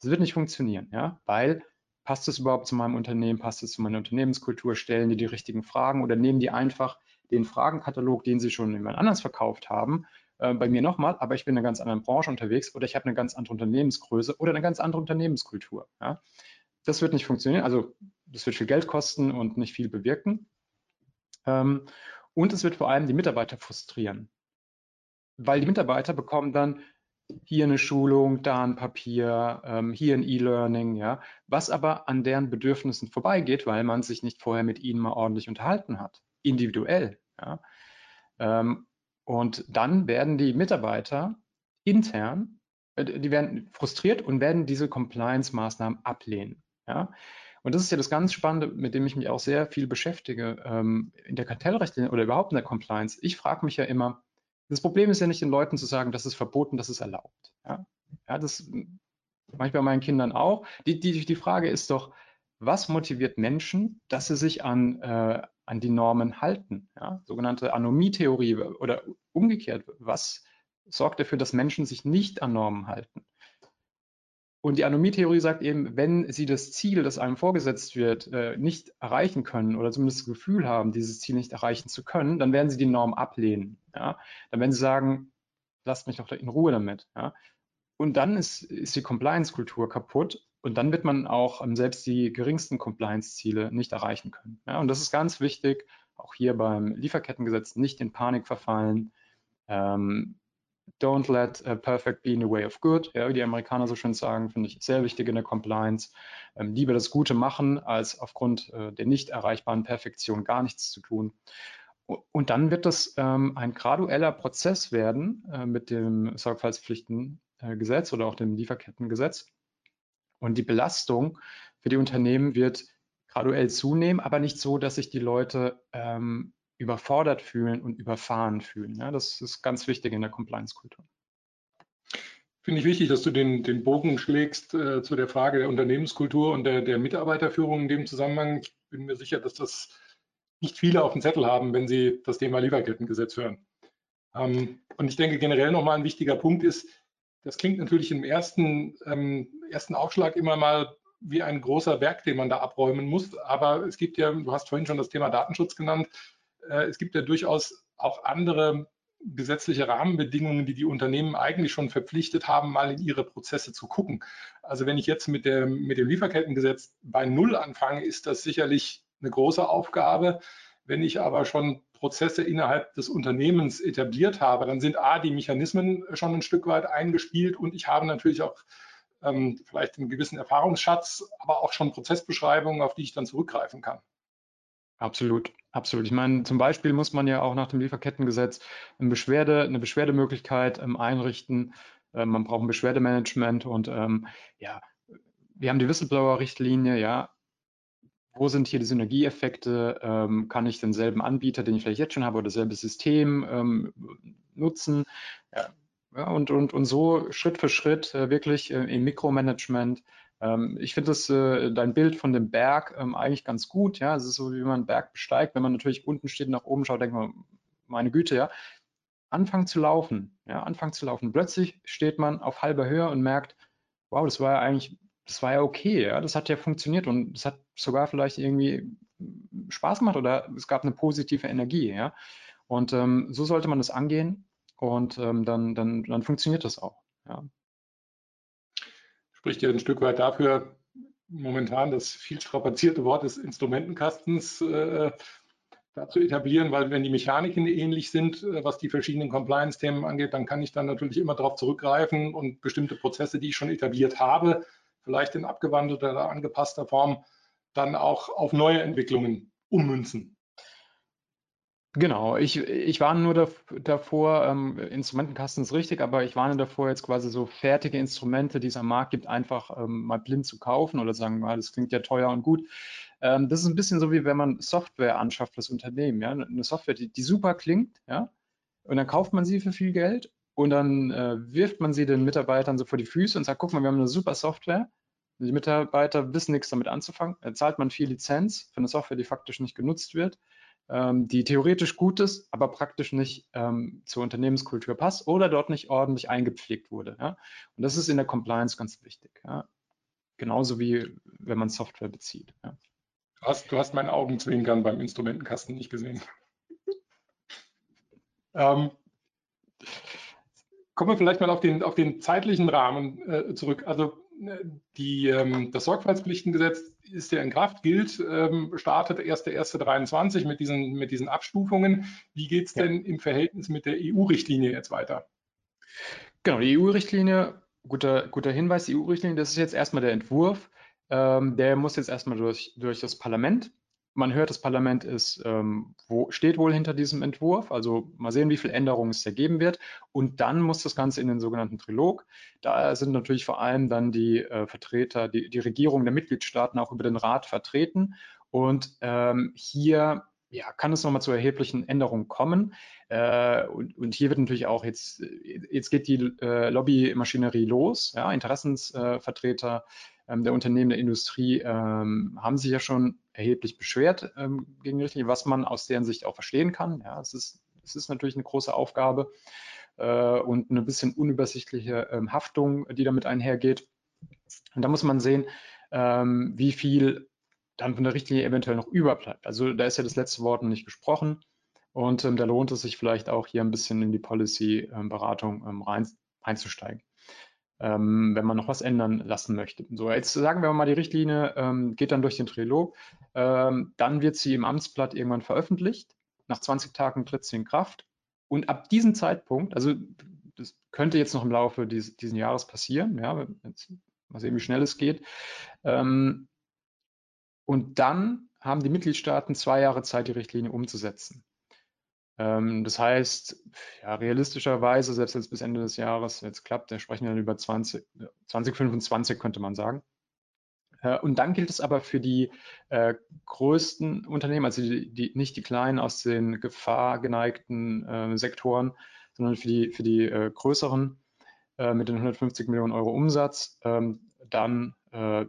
Das wird nicht funktionieren, ja, weil passt es überhaupt zu meinem Unternehmen, passt es zu meiner Unternehmenskultur, stellen die die richtigen Fragen oder nehmen die einfach den Fragenkatalog, den sie schon jemand anders verkauft haben, äh, bei mir nochmal, aber ich bin in einer ganz anderen Branche unterwegs oder ich habe eine ganz andere Unternehmensgröße oder eine ganz andere Unternehmenskultur. Ja. Das wird nicht funktionieren, also das wird viel Geld kosten und nicht viel bewirken. Ähm, und es wird vor allem die Mitarbeiter frustrieren, weil die Mitarbeiter bekommen dann hier eine Schulung, da ein Papier, ähm, hier ein E-Learning, ja, was aber an deren Bedürfnissen vorbeigeht, weil man sich nicht vorher mit ihnen mal ordentlich unterhalten hat, individuell. Ja. Ähm, und dann werden die Mitarbeiter intern, äh, die werden frustriert und werden diese Compliance-Maßnahmen ablehnen. Ja. Und das ist ja das ganz Spannende, mit dem ich mich auch sehr viel beschäftige in der Kartellrechte oder überhaupt in der Compliance. Ich frage mich ja immer, das Problem ist ja nicht den Leuten zu sagen, das ist verboten, das ist erlaubt. Ja, ja das bei meinen Kindern auch. Die, die, die Frage ist doch, was motiviert Menschen, dass sie sich an, äh, an die Normen halten? Ja? Sogenannte Anomie-Theorie oder umgekehrt, was sorgt dafür, dass Menschen sich nicht an Normen halten? Und die Anomie-Theorie sagt eben, wenn Sie das Ziel, das einem vorgesetzt wird, äh, nicht erreichen können oder zumindest das Gefühl haben, dieses Ziel nicht erreichen zu können, dann werden Sie die Norm ablehnen. Ja? Dann werden Sie sagen, lasst mich doch in Ruhe damit. Ja? Und dann ist, ist die Compliance-Kultur kaputt und dann wird man auch ähm, selbst die geringsten Compliance-Ziele nicht erreichen können. Ja? Und das ist ganz wichtig, auch hier beim Lieferkettengesetz nicht in Panik verfallen. Ähm, don't let uh, perfect be in the way of good, ja, wie die Amerikaner so schön sagen, finde ich sehr wichtig in der Compliance. Ähm, lieber das Gute machen, als aufgrund äh, der nicht erreichbaren Perfektion gar nichts zu tun. Und dann wird das ähm, ein gradueller Prozess werden äh, mit dem Sorgfaltspflichtengesetz oder auch dem Lieferkettengesetz. Und die Belastung für die Unternehmen wird graduell zunehmen, aber nicht so, dass sich die Leute ähm, überfordert fühlen und überfahren fühlen. Ja, das ist ganz wichtig in der Compliance-Kultur. Finde ich wichtig, dass du den, den Bogen schlägst äh, zu der Frage der Unternehmenskultur und der, der Mitarbeiterführung in dem Zusammenhang. Ich bin mir sicher, dass das nicht viele auf dem Zettel haben, wenn sie das Thema Lieferkettengesetz hören. Ähm, und ich denke generell nochmal ein wichtiger Punkt ist, das klingt natürlich im ersten, ähm, ersten Aufschlag immer mal wie ein großer Berg, den man da abräumen muss. Aber es gibt ja, du hast vorhin schon das Thema Datenschutz genannt, es gibt ja durchaus auch andere gesetzliche Rahmenbedingungen, die die Unternehmen eigentlich schon verpflichtet haben, mal in ihre Prozesse zu gucken. Also wenn ich jetzt mit, der, mit dem Lieferkettengesetz bei Null anfange, ist das sicherlich eine große Aufgabe. Wenn ich aber schon Prozesse innerhalb des Unternehmens etabliert habe, dann sind A, die Mechanismen schon ein Stück weit eingespielt und ich habe natürlich auch ähm, vielleicht einen gewissen Erfahrungsschatz, aber auch schon Prozessbeschreibungen, auf die ich dann zurückgreifen kann. Absolut, absolut. Ich meine, zum Beispiel muss man ja auch nach dem Lieferkettengesetz eine, Beschwerde, eine Beschwerdemöglichkeit ähm, einrichten. Ähm, man braucht ein Beschwerdemanagement und ähm, ja, wir haben die Whistleblower-Richtlinie, ja. Wo sind hier die Synergieeffekte? Ähm, kann ich denselben Anbieter, den ich vielleicht jetzt schon habe, oder dasselbe System ähm, nutzen? Ja, ja, und, und, und so Schritt für Schritt äh, wirklich äh, im Mikromanagement Ähm, ich finde das äh, dein Bild von dem Berg ähm, eigentlich ganz gut. Ja, es ist so, wie man einen Berg besteigt. Wenn man natürlich unten steht, nach oben schaut, denkt man, meine Güte, ja. Anfangen zu laufen, ja, anfangen zu laufen. Plötzlich steht man auf halber Höhe und merkt, wow, das war ja eigentlich, das war ja okay, ja, das hat ja funktioniert und es hat sogar vielleicht irgendwie Spaß gemacht oder es gab eine positive Energie, ja. Und ähm, so sollte man das angehen und ähm, dann, dann, dann funktioniert das auch, ja spricht ja ein Stück weit dafür, momentan das viel strapazierte Wort des Instrumentenkastens äh, da zu etablieren, weil wenn die Mechaniken ähnlich sind, äh, was die verschiedenen Compliance-Themen angeht, dann kann ich dann natürlich immer darauf zurückgreifen und bestimmte Prozesse, die ich schon etabliert habe, vielleicht in abgewandelter oder angepasster Form, dann auch auf neue Entwicklungen ummünzen. Genau, ich, ich warne nur davor, ähm, Instrumentenkasten ist richtig, aber ich warne davor, jetzt quasi so fertige Instrumente, die es am Markt gibt, einfach ähm, mal blind zu kaufen oder sagen, ah, das klingt ja teuer und gut. Ähm, das ist ein bisschen so, wie wenn man Software anschafft fürs Unternehmen, ja, eine Software, die, die super klingt, ja, und dann kauft man sie für viel Geld und dann äh, wirft man sie den Mitarbeitern so vor die Füße und sagt, guck mal, wir haben eine super Software. Die Mitarbeiter wissen nichts damit anzufangen. Da zahlt man viel Lizenz für eine Software, die faktisch nicht genutzt wird die theoretisch gut ist, aber praktisch nicht ähm, zur Unternehmenskultur passt oder dort nicht ordentlich eingepflegt wurde. Ja? Und das ist in der Compliance ganz wichtig. Ja? Genauso wie wenn man Software bezieht. Ja? Du, hast, du hast meinen Augenzwinkern beim Instrumentenkasten nicht gesehen. *laughs* ähm, kommen wir vielleicht mal auf den, auf den zeitlichen Rahmen äh, zurück. Also die, ähm, das Sorgfaltspflichtengesetz ist ja in Kraft, gilt, ähm, startet 1.1.23 mit diesen, mit diesen Abstufungen. Wie geht es denn ja. im Verhältnis mit der EU-Richtlinie jetzt weiter? Genau, die EU-Richtlinie, guter, guter Hinweis, die EU-Richtlinie, das ist jetzt erstmal der Entwurf. Ähm, der muss jetzt erstmal durch, durch das Parlament man hört, das Parlament ist, ähm, wo, steht wohl hinter diesem Entwurf. Also mal sehen, wie viele Änderungen es da geben wird. Und dann muss das Ganze in den sogenannten Trilog. Da sind natürlich vor allem dann die äh, Vertreter, die, die Regierung der Mitgliedstaaten auch über den Rat vertreten. Und ähm, hier ja, kann es nochmal zu erheblichen Änderungen kommen. Äh, und, und, hier wird natürlich auch jetzt, jetzt geht die äh, Lobbymaschinerie los. Ja, Interessensvertreter ähm, der Unternehmen der Industrie ähm, haben sich ja schon erheblich beschwert ähm, gegen die Richtlinie, was man aus deren Sicht auch verstehen kann. Ja, es ist, es ist natürlich eine große Aufgabe äh, und eine bisschen unübersichtliche ähm, Haftung, die damit einhergeht. Und da muss man sehen, ähm, wie viel dann von der Richtlinie eventuell noch überbleibt. Also da ist ja das letzte Wort nicht gesprochen. Und ähm, da lohnt es sich vielleicht auch hier ein bisschen in die Policy-Beratung ähm, rein, einzusteigen ähm, wenn man noch was ändern lassen möchte. So, jetzt sagen wir mal, die Richtlinie ähm, geht dann durch den Trilog. Ähm, dann wird sie im Amtsblatt irgendwann veröffentlicht. Nach 20 Tagen tritt sie in Kraft. Und ab diesem Zeitpunkt, also das könnte jetzt noch im Laufe dieses, dieses Jahres passieren, ja, jetzt mal sehen, wie schnell es geht. Ähm, und dann haben die Mitgliedstaaten zwei Jahre Zeit, die Richtlinie umzusetzen. Ähm, das heißt, ja, realistischerweise, selbst jetzt bis Ende des Jahres jetzt klappt, da sprechen wir dann über 20, 2025, könnte man sagen. Äh, und dann gilt es aber für die äh, größten Unternehmen, also die, die, nicht die kleinen aus den gefahrgeneigten äh, Sektoren, sondern für die, für die äh, größeren äh, mit den 150 Millionen Euro Umsatz, ähm, dann äh,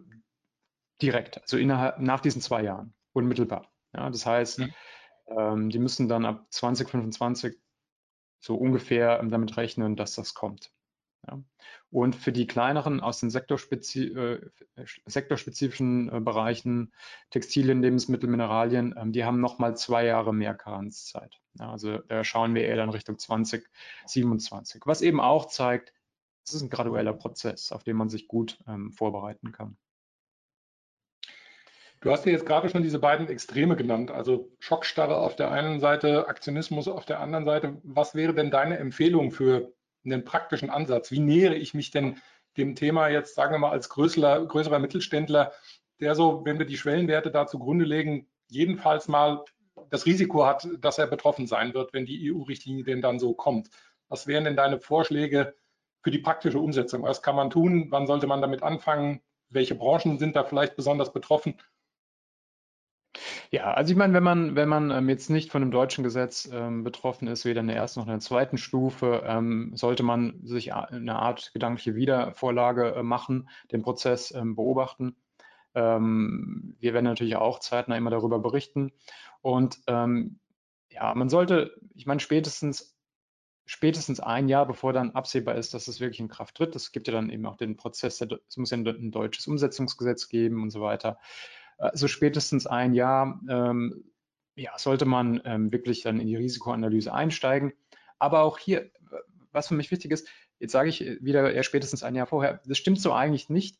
direkt, also innerhalb, nach diesen zwei Jahren, unmittelbar. Ja, das heißt, mhm. Ähm, die müssen dann ab 2025 so ungefähr ähm, damit rechnen, dass das kommt. Ja. Und für die kleineren aus den sektorspezi äh, sektorspezifischen äh, Bereichen, Textilien, Lebensmittel, Mineralien, ähm, die haben nochmal zwei Jahre mehr Karenzzeit. Ja, also da schauen wir eher dann Richtung 2027, was eben auch zeigt, es ist ein gradueller Prozess, auf den man sich gut ähm, vorbereiten kann. Du hast ja jetzt gerade schon diese beiden Extreme genannt, also Schockstarre auf der einen Seite, Aktionismus auf der anderen Seite. Was wäre denn deine Empfehlung für einen praktischen Ansatz? Wie nähere ich mich denn dem Thema jetzt, sagen wir mal, als größerer, größerer Mittelständler, der so, wenn wir die Schwellenwerte da zugrunde legen, jedenfalls mal das Risiko hat, dass er betroffen sein wird, wenn die EU-Richtlinie denn dann so kommt. Was wären denn deine Vorschläge für die praktische Umsetzung? Was kann man tun? Wann sollte man damit anfangen? Welche Branchen sind da vielleicht besonders betroffen? Ja, also ich meine, wenn man, wenn man ähm, jetzt nicht von einem deutschen Gesetz ähm, betroffen ist, weder in der ersten noch in der zweiten Stufe, ähm, sollte man sich eine Art gedankliche Wiedervorlage äh, machen, den Prozess ähm, beobachten. Ähm, wir werden natürlich auch zeitnah immer darüber berichten. Und ähm, ja, man sollte, ich meine, spätestens, spätestens ein Jahr, bevor dann absehbar ist, dass es wirklich in Kraft tritt, es gibt ja dann eben auch den Prozess, es muss ja ein deutsches Umsetzungsgesetz geben und so weiter also spätestens ein Jahr ähm, ja, sollte man ähm, wirklich dann in die Risikoanalyse einsteigen. Aber auch hier, was für mich wichtig ist, jetzt sage ich wieder eher spätestens ein Jahr vorher, das stimmt so eigentlich nicht.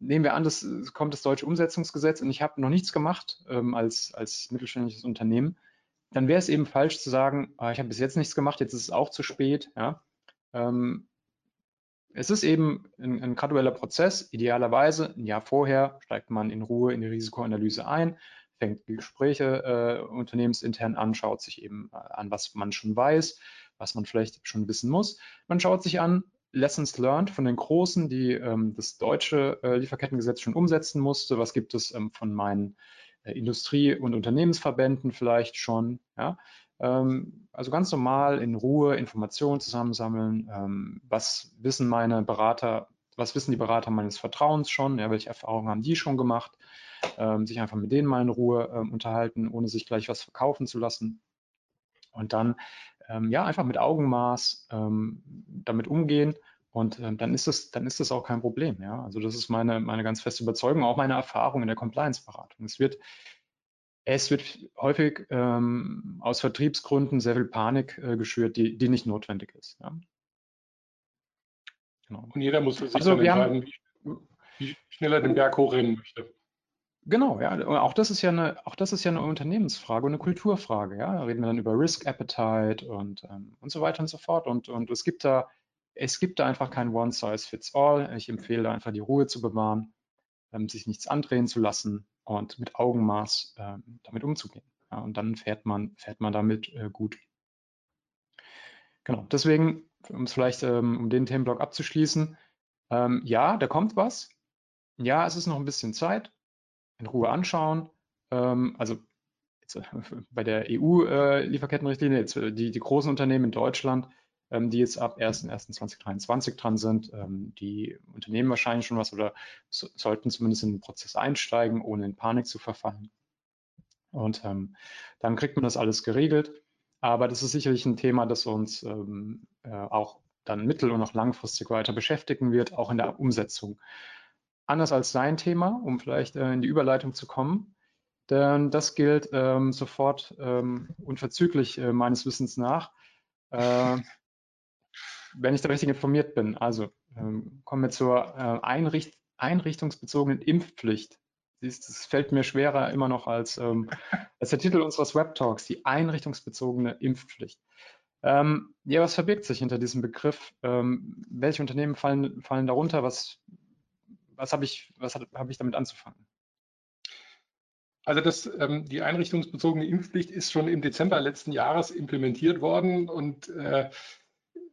Nehmen wir an, das kommt das deutsche Umsetzungsgesetz und ich habe noch nichts gemacht ähm, als, als mittelständisches Unternehmen, dann wäre es eben falsch zu sagen, ah, ich habe bis jetzt nichts gemacht, jetzt ist es auch zu spät. Ja? Ähm, es ist eben ein, ein, gradueller Prozess. Idealerweise ein Jahr vorher steigt man in Ruhe in die Risikoanalyse ein, fängt die Gespräche äh, unternehmensintern an, schaut sich eben äh, an, was man schon weiß, was man vielleicht schon wissen muss. Man schaut sich an, Lessons learned von den Großen, die ähm, das deutsche äh, Lieferkettengesetz schon umsetzen musste. Was gibt es ähm, von meinen äh, Industrie- und Unternehmensverbänden vielleicht schon? Ja? Ähm, also ganz normal in Ruhe Informationen zusammensammeln. Ähm, was wissen meine Berater, was wissen die Berater meines Vertrauens schon? Ja, welche Erfahrungen haben die schon gemacht? Ähm, sich einfach mit denen mal in Ruhe unterhalten, ohne sich gleich was verkaufen zu lassen. Und dann ja einfach mit Augenmaß damit umgehen und ähm, dann ist es, dann ist es auch kein Problem. Ja? Also das ist meine, meine ganz feste Überzeugung, auch meine Erfahrung in der Compliance-Beratung. Es wird es wird häufig ähm, aus Vertriebsgründen sehr viel Panik äh, geschürt, die, die nicht notwendig ist. Ja. Genau. Und jeder muss sich also, entscheiden, haben, wie, schnell er den Berg hochrennen möchte. Genau, ja. Auch das ist ja eine, auch das ist ja eine Unternehmensfrage und eine Kulturfrage. Ja, da reden wir dann über Risk Appetite und, ähm, und so weiter und so fort. Und, und es gibt da, es gibt da einfach kein One Size Fits All. Ich empfehle einfach die Ruhe zu bewahren, ähm, sich nichts andrehen zu lassen und mit Augenmaß äh, damit umzugehen. Ja, und dann fährt man, fährt man damit äh, gut. Genau, deswegen, um es vielleicht, ähm, um den Themenblock abzuschließen, ähm, ja, da kommt was. Ja, es ist noch ein bisschen Zeit. In Ruhe anschauen. Ähm, also jetzt, äh, *laughs* bei der EU-Lieferkettenrichtlinie, jetzt äh, die, die großen Unternehmen in Deutschland, die jetzt ab 1.1.2023 dran sind. Ähm, die Unternehmen wahrscheinlich schon was oder so, sollten zumindest in den Prozess einsteigen, ohne in Panik zu verfallen. Und ähm, dann kriegt man das alles geregelt. Aber das ist sicherlich ein Thema, das uns ähm, äh, auch dann mittel- und auch langfristig weiter beschäftigen wird, auch in der Umsetzung. Anders als sein Thema, um vielleicht äh, in die Überleitung zu kommen, denn das gilt ähm, sofort ähm, unverzüglich äh, meines Wissens nach. Äh, wenn ich da richtig informiert bin. Also ähm, kommen wir zur äh, Einricht einrichtungsbezogenen Impfpflicht. Das fällt mir schwerer immer noch als, ähm, *laughs* als der Titel unseres Web-Talks, die einrichtungsbezogene Impfpflicht. Ähm, ja, was verbirgt sich hinter diesem Begriff? Ähm, welche Unternehmen fallen, fallen darunter? Was, was habe ich, was hab ich damit anzufangen? Also das, ähm, die einrichtungsbezogene Impfpflicht ist schon im Dezember letzten Jahres implementiert worden und äh,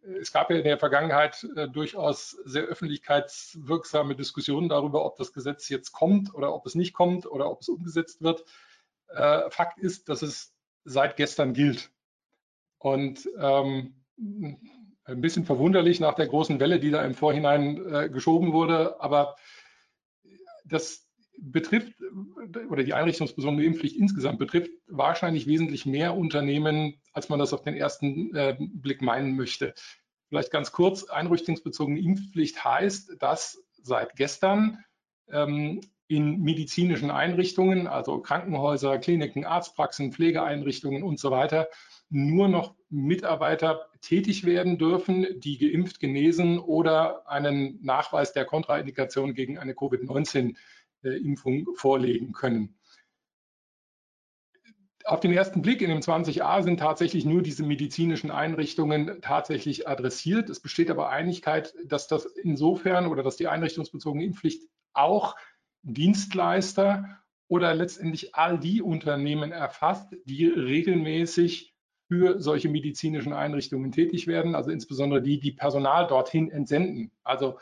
es gab ja in der Vergangenheit äh, durchaus sehr öffentlichkeitswirksame Diskussionen darüber, ob das Gesetz jetzt kommt oder ob es nicht kommt oder ob es umgesetzt wird. Äh, Fakt ist, dass es seit gestern gilt. Und ähm, ein bisschen verwunderlich nach der großen Welle, die da im Vorhinein äh, geschoben wurde, aber das betrifft oder die einrichtungsbesondere Impfpflicht insgesamt betrifft wahrscheinlich wesentlich mehr Unternehmen, als man das auf den ersten äh, Blick meinen möchte. Vielleicht ganz kurz, einrichtungsbezogene Impfpflicht heißt, dass seit gestern ähm, in medizinischen Einrichtungen, also Krankenhäuser, Kliniken, Arztpraxen, Pflegeeinrichtungen und so weiter, nur noch Mitarbeiter tätig werden dürfen, die geimpft, genesen oder einen Nachweis der Kontraindikation gegen eine Covid-19 Impfung vorlegen können. Auf den ersten Blick in dem 20a sind tatsächlich nur diese medizinischen Einrichtungen tatsächlich adressiert. Es besteht aber Einigkeit, dass das insofern oder dass die einrichtungsbezogene Impfpflicht auch Dienstleister oder letztendlich all die Unternehmen erfasst, die regelmäßig für solche medizinischen Einrichtungen tätig werden, also insbesondere die, die Personal dorthin entsenden. Also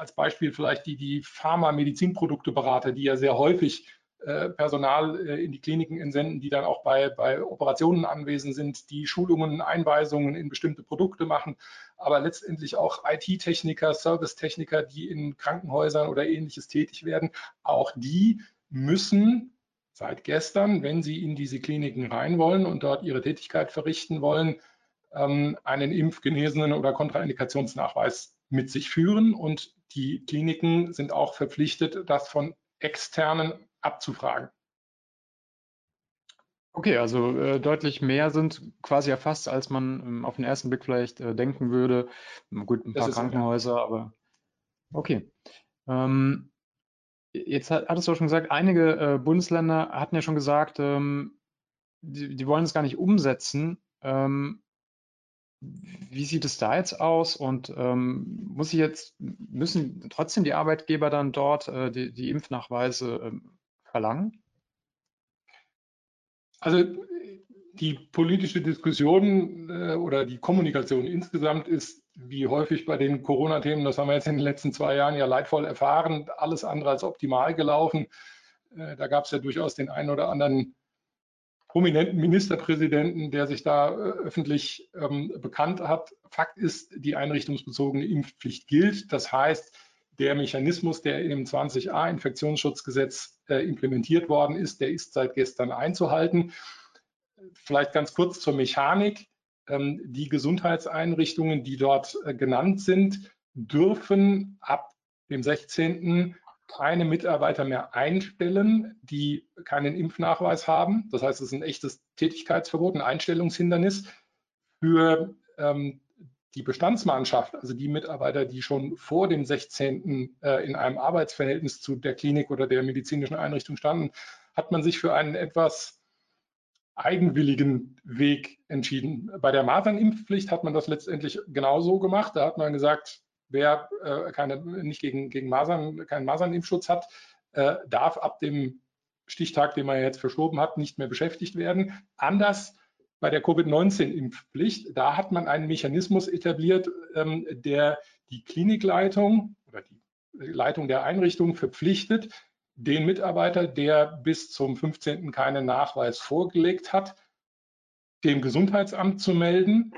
als Beispiel vielleicht die, die Pharma-Medizinprodukteberater, die ja sehr häufig äh, Personal äh, in die Kliniken entsenden, die dann auch bei, bei Operationen anwesend sind, die Schulungen, Einweisungen in bestimmte Produkte machen, aber letztendlich auch IT-Techniker, Servicetechniker, die in Krankenhäusern oder ähnliches tätig werden. Auch die müssen seit gestern, wenn sie in diese Kliniken rein wollen und dort ihre Tätigkeit verrichten wollen, ähm, einen Impfgenesenen oder Kontraindikationsnachweis mit sich führen. Und die Kliniken sind auch verpflichtet, das von externen abzufragen. Okay, also äh, deutlich mehr sind quasi erfasst, als man ähm, auf den ersten Blick vielleicht äh, denken würde. Gut, ein paar Krankenhäuser, ja. aber okay. Ähm, jetzt hat, hattest du auch schon gesagt, einige äh, Bundesländer hatten ja schon gesagt, ähm, die, die, wollen es gar nicht umsetzen. Ähm, wie sieht es da jetzt aus und ähm, muss ich jetzt, müssen trotzdem die Arbeitgeber dann dort äh, die, die, Impfnachweise ähm, verlangen? Also die politische Diskussion äh, oder die Kommunikation insgesamt ist wie häufig bei den Corona-Themen, das haben wir jetzt in den letzten zwei Jahren ja leidvoll erfahren, alles andere als optimal gelaufen. Äh, da gab es ja durchaus den einen oder anderen prominenten Ministerpräsidenten, der sich da äh, öffentlich ähm, bekannt hat. Fakt ist, die einrichtungsbezogene Impfpflicht gilt. Das heißt, der Mechanismus, der im 20a Infektionsschutzgesetz äh, implementiert worden ist, der ist seit gestern einzuhalten. Vielleicht ganz kurz zur Mechanik. Ähm, die Gesundheitseinrichtungen, die dort äh, genannt sind, dürfen ab dem 16 keine Mitarbeiter mehr einstellen, die keinen Impfnachweis haben. Das heißt, es ist ein echtes Tätigkeitsverbot, ein Einstellungshindernis für ähm, die Bestandsmannschaft, also die Mitarbeiter, die schon vor dem 16. Äh, in einem Arbeitsverhältnis zu der Klinik oder der medizinischen Einrichtung standen, hat man sich für einen etwas eigenwilligen Weg entschieden. Bei der Masernimpfpflicht hat man das letztendlich genauso gemacht. Da hat man gesagt, wer äh, keine, nicht gegen, gegen Masern, keinen Masernimpfschutz hat, äh, darf ab dem Stichtag, den man jetzt verschoben hat, nicht mehr beschäftigt werden. Anders bei der Covid-19-Impfpflicht, da hat man einen Mechanismus etabliert, ähm, der die Klinikleitung oder die Leitung der Einrichtung verpflichtet, den Mitarbeiter, der bis zum 15. keinen Nachweis vorgelegt hat, dem Gesundheitsamt zu melden.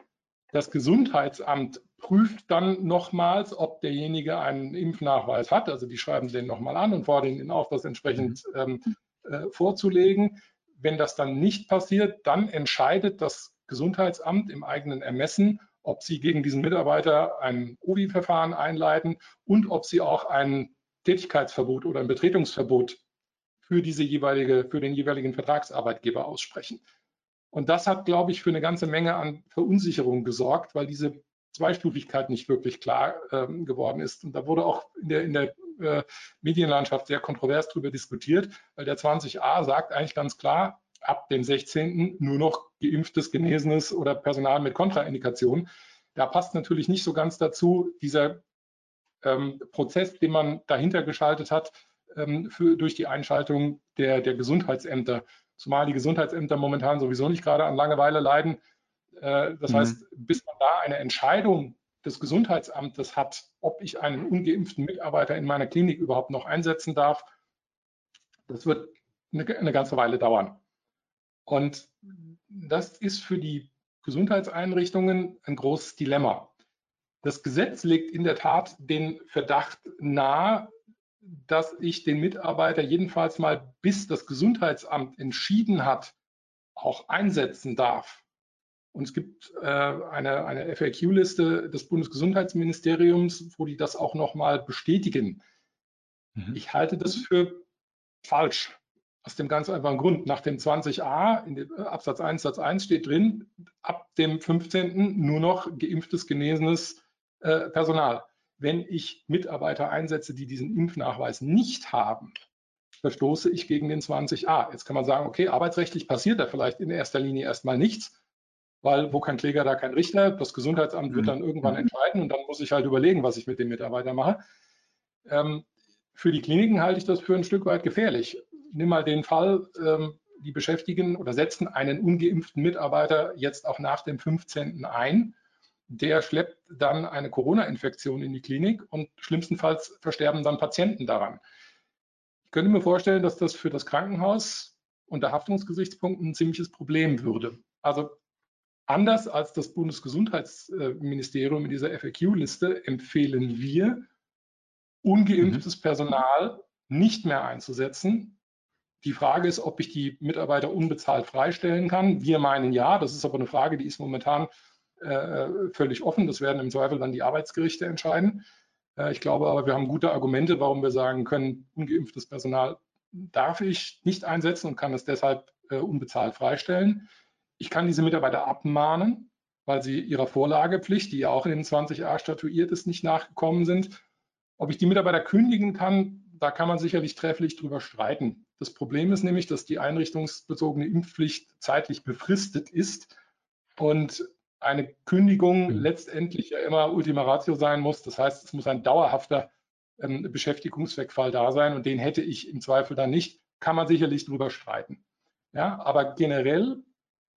Das Gesundheitsamt prüft dann nochmals, ob derjenige einen Impfnachweis hat. Also die schreiben den nochmal an und fordern ihn auf, das entsprechend mhm. ähm, äh, vorzulegen. Wenn das dann nicht passiert, dann entscheidet das Gesundheitsamt im eigenen Ermessen, ob sie gegen diesen Mitarbeiter ein OVI-Verfahren einleiten und ob sie auch ein Tätigkeitsverbot oder ein Betretungsverbot für diese jeweilige, für den jeweiligen Vertragsarbeitgeber aussprechen. Und das hat, glaube ich, für eine ganze Menge an Verunsicherung gesorgt, weil diese Zweistufigkeit nicht wirklich klar ähm, geworden ist. Und da wurde auch in der, in der äh, Medienlandschaft sehr kontrovers darüber diskutiert, weil der 20a sagt eigentlich ganz klar, ab dem 16. nur noch geimpftes, genesenes oder Personal mit Kontraindikation. Da passt natürlich nicht so ganz dazu dieser ähm, Prozess, den man dahinter geschaltet hat ähm, für, durch die Einschaltung der, der Gesundheitsämter. Zumal die Gesundheitsämter momentan sowieso nicht gerade an Langeweile leiden das mhm. heißt, bis man da eine Entscheidung des Gesundheitsamtes hat, ob ich einen ungeimpften Mitarbeiter in meiner Klinik überhaupt noch einsetzen darf, das wird eine, eine ganze Weile dauern. Und das ist für die Gesundheitseinrichtungen ein großes Dilemma. Das Gesetz legt in der Tat den Verdacht nahe, dass ich den Mitarbeiter jedenfalls mal bis das Gesundheitsamt entschieden hat, auch einsetzen darf. Und es gibt äh, eine, eine FAQ-Liste des Bundesgesundheitsministeriums, wo die das auch nochmal bestätigen. Mhm. Ich halte das für falsch. Aus dem ganz einfachen Grund. Nach dem 20a, in dem äh, Absatz 1, Satz 1 steht drin, ab dem 15. nur noch geimpftes, genesenes äh, Personal. Wenn ich Mitarbeiter einsetze, die diesen Impfnachweis nicht haben, verstoße ich gegen den 20a. Jetzt kann man sagen, okay, arbeitsrechtlich passiert da vielleicht in erster Linie erstmal nichts weil wo kein Kläger, da kein Richter. Das Gesundheitsamt wird mhm. dann irgendwann mhm. entscheiden und dann muss ich halt überlegen, was ich mit dem Mitarbeiter mache. Ähm, für die Kliniken halte ich das für ein Stück weit gefährlich. Nimm mal den Fall, ähm, die beschäftigen oder setzen einen ungeimpften Mitarbeiter jetzt auch nach dem 15. ein. Der schleppt dann eine Corona-Infektion in die Klinik und schlimmstenfalls versterben dann Patienten daran könnte mir vorstellen, dass das für das Krankenhaus unter Haftungsgesichtspunkten ein ziemliches Problem würde. Also anders als das Bundesgesundheitsministerium in dieser FAQ-Liste empfehlen wir, ungeimpftes mhm. Personal nicht mehr einzusetzen. Die Frage ist, ob ich die Mitarbeiter unbezahlt freistellen kann. Wir meinen ja, das ist aber eine Frage, die ist momentan äh, völlig offen. Das werden im Zweifel dann die Arbeitsgerichte entscheiden. Äh, ich glaube aber, wir haben gute Argumente, warum wir sagen können, ungeimpftes Personal darf ich nicht einsetzen und kann es deshalb äh, unbezahlt freistellen. Ich kann diese Mitarbeiter abmahnen, weil sie ihrer Vorlagepflicht, die ja auch in den 20a statuiert ist, nicht nachgekommen sind. Ob ich die Mitarbeiter kündigen kann, da kann man sicherlich trefflich drüber streiten. Das Problem ist nämlich, dass die einrichtungsbezogene Impfpflicht zeitlich befristet ist und eine Kündigung mhm. letztendlich ja immer Ultima Ratio sein muss. Das heißt, es muss ein dauerhafter ähm, Beschäftigungswegfall da sein und den hätte ich im Zweifel dann nicht. Kann man sicherlich drüber streiten. Ja, aber generell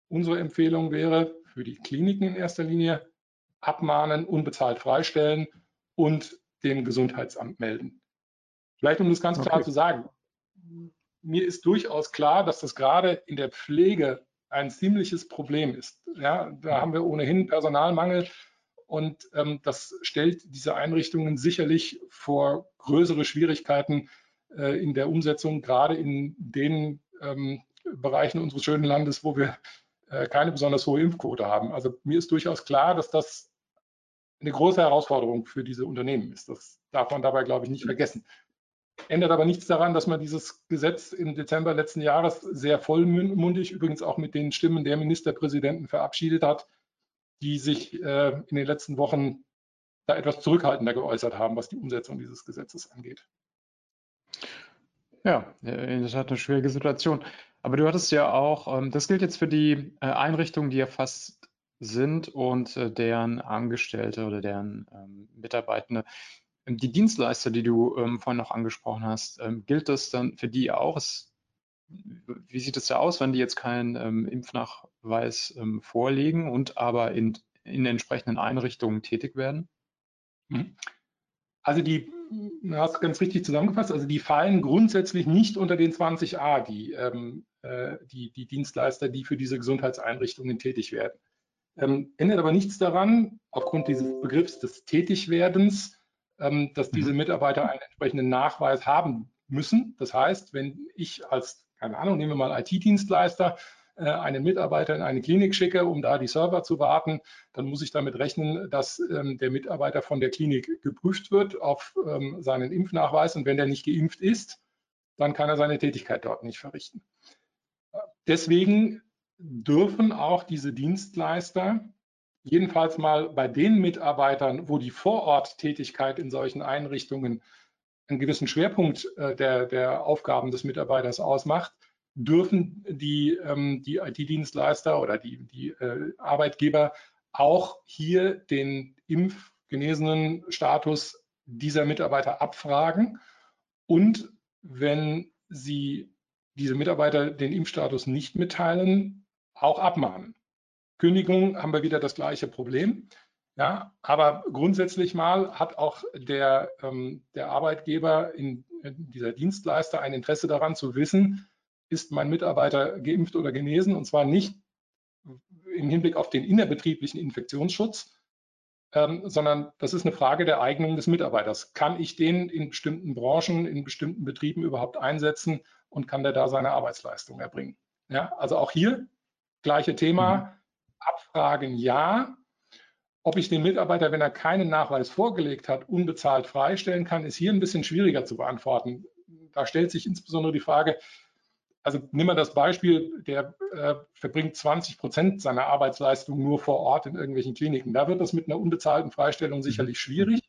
unsere Empfehlung wäre für die Kliniken in erster Linie abmahnen, unbezahlt freistellen und dem Gesundheitsamt melden. Vielleicht um das ganz okay. klar zu sagen, mir ist durchaus klar, dass das gerade in der Pflege ein ziemliches Problem ist. Ja, da haben wir ohnehin Personalmangel und ähm, das stellt diese Einrichtungen sicherlich vor größere Schwierigkeiten äh, in der Umsetzung, gerade in den ähm, Bereichen unseres schönen Landes, wo wir keine besonders hohe Impfquote haben. Also mir ist durchaus klar, dass das eine große Herausforderung für diese Unternehmen ist. Das darf man dabei, glaube ich, nicht vergessen. Ändert aber nichts daran, dass man dieses Gesetz im Dezember letzten Jahres sehr vollmundig, übrigens auch mit den Stimmen der Ministerpräsidenten verabschiedet hat, die sich äh, in den letzten Wochen da etwas zurückhaltender geäußert haben, was die Umsetzung dieses Gesetzes angeht. Ja, in der Tat eine schwierige Situation. Aber du hattest ja auch, ähm, das gilt jetzt für die äh, Einrichtungen, die erfasst sind und äh, deren Angestellte oder deren ähm, Mitarbeitende ähm, die Dienstleister, die du ähm, vorhin noch angesprochen hast, ähm, gilt das dann für die auch? Es, wie sieht es da aus, wenn die jetzt keinen ähm, Impfnachweis vorlegen und aber in, in entsprechenden Einrichtungen tätig werden? Mhm. Also die, hast ganz richtig zusammengefasst, also die fallen grundsätzlich nicht unter den 20a, die, ähm, äh, die, die Dienstleister, die für diese Gesundheitseinrichtungen tätig werden. Ähm, ändert aber nichts daran, aufgrund dieses Begriffs des Tätigwerdens, ähm, dass diese mhm. Mitarbeiter einen entsprechenden Nachweis haben müssen. Das heißt, wenn ich als, keine Ahnung, nehmen wir mal IT-Dienstleister, äh, einen Mitarbeiter in eine Klinik schicke, um da die Server zu warten, dann muss ich damit rechnen, dass ähm, der Mitarbeiter von der Klinik geprüft wird auf ähm, seinen Impfnachweis und wenn der nicht geimpft ist, dann kann er seine Tätigkeit dort nicht verrichten. Deswegen dürfen auch diese Dienstleister jedenfalls mal bei den Mitarbeitern, wo die Vororttätigkeit in solchen Einrichtungen einen gewissen Schwerpunkt äh, der, der Aufgaben des Mitarbeiters ausmacht, dürfen die, ähm, die IT-Dienstleister oder die, die äh, Arbeitgeber auch hier den impfgenesenen Status dieser Mitarbeiter abfragen. Und wenn sie diese Mitarbeiter den Impfstatus nicht mitteilen, auch abmahnen. Kündigung haben wir wieder das gleiche Problem. Ja, aber grundsätzlich mal hat auch der, ähm, der Arbeitgeber in, dieser Dienstleister ein Interesse daran zu wissen, ist mein Mitarbeiter geimpft oder genesen und zwar nicht im Hinblick auf den innerbetrieblichen Infektionsschutz, ähm, sondern das ist eine Frage der Eignung des Mitarbeiters. Kann ich den in bestimmten Branchen, in bestimmten Betrieben überhaupt einsetzen und kann der da seine Arbeitsleistung erbringen? Ja, also auch hier gleiche Thema. Mhm abfragen, ja. Ob ich den Mitarbeiter, wenn er keinen Nachweis vorgelegt hat, unbezahlt freistellen kann, ist hier ein bisschen schwieriger zu beantworten. Da stellt sich insbesondere die Frage, also nimm mal das Beispiel, der äh, verbringt 20 Prozent seiner Arbeitsleistung nur vor Ort in irgendwelchen Kliniken. Da wird das mit einer unbezahlten Freistellung sicherlich schwierig.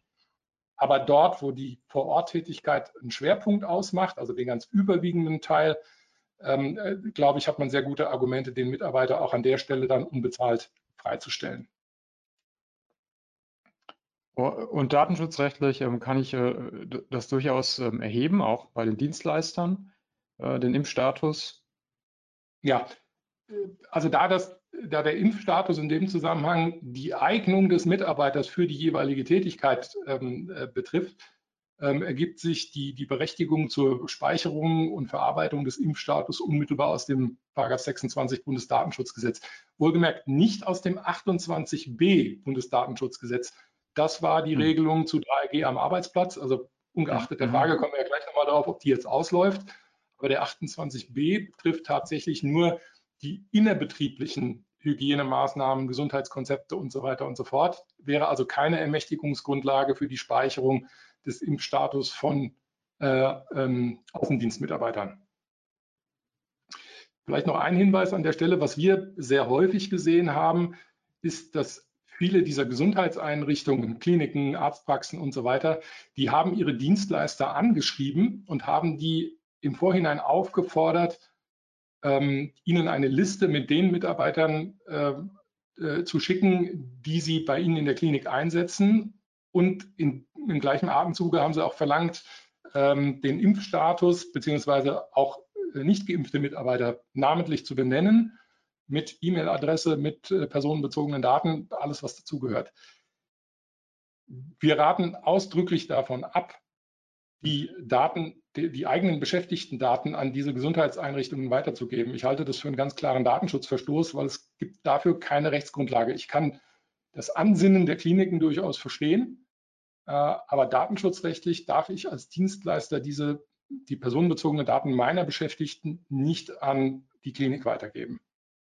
Aber dort, wo die Vororttätigkeit einen Schwerpunkt ausmacht, also den ganz überwiegenden Teil, ähm, äh, glaube ich, hat man sehr gute Argumente, den Mitarbeiter auch an der Stelle dann unbezahlt freizustellen. Und datenschutzrechtlich ähm, kann ich äh, das durchaus ähm, erheben, auch bei den Dienstleistern, äh, den Impfstatus? Ja, also da, das, da der Impfstatus in dem Zusammenhang die Eignung des Mitarbeiters für die jeweilige Tätigkeit ähm, äh, betrifft, ähm, ergibt sich die, die Berechtigung zur Speicherung und Verarbeitung des Impfstatus unmittelbar aus dem 26 Bundesdatenschutzgesetz. Wohlgemerkt nicht aus dem 28b Bundesdatenschutzgesetz. Das war die hm. Regelung zu 3G am Arbeitsplatz. Also ungeachtet der mhm. Frage kommen wir ja gleich nochmal darauf, ob die jetzt ausläuft. Aber der 28b betrifft tatsächlich nur die innerbetrieblichen Hygienemaßnahmen, Gesundheitskonzepte und so weiter und so fort. Wäre also keine Ermächtigungsgrundlage für die Speicherung des Impfstatus von äh, ähm, Außendienstmitarbeitern. Vielleicht noch ein Hinweis an der Stelle, was wir sehr häufig gesehen haben, ist, dass viele dieser Gesundheitseinrichtungen, Kliniken, Arztpraxen und so weiter, die haben ihre Dienstleister angeschrieben und haben die im Vorhinein aufgefordert, ähm, ihnen eine Liste mit den Mitarbeitern äh, äh, zu schicken, die sie bei ihnen in der Klinik einsetzen. Und in, im gleichen Atemzuge haben sie auch verlangt, ähm, den Impfstatus beziehungsweise auch äh, nicht geimpfte Mitarbeiter namentlich zu benennen, mit E-Mail-Adresse, mit äh, personenbezogenen Daten, alles, was dazugehört. Wir raten ausdrücklich davon ab, die Daten, die, die, eigenen beschäftigten Daten an diese Gesundheitseinrichtungen weiterzugeben. Ich halte das für einen ganz klaren Datenschutzverstoß, weil es gibt dafür keine Rechtsgrundlage. Ich kann das Ansinnen der Kliniken durchaus verstehen, äh, aber datenschutzrechtlich darf ich als Dienstleister diese die personenbezogenen Daten meiner Beschäftigten nicht an die Klinik weitergeben.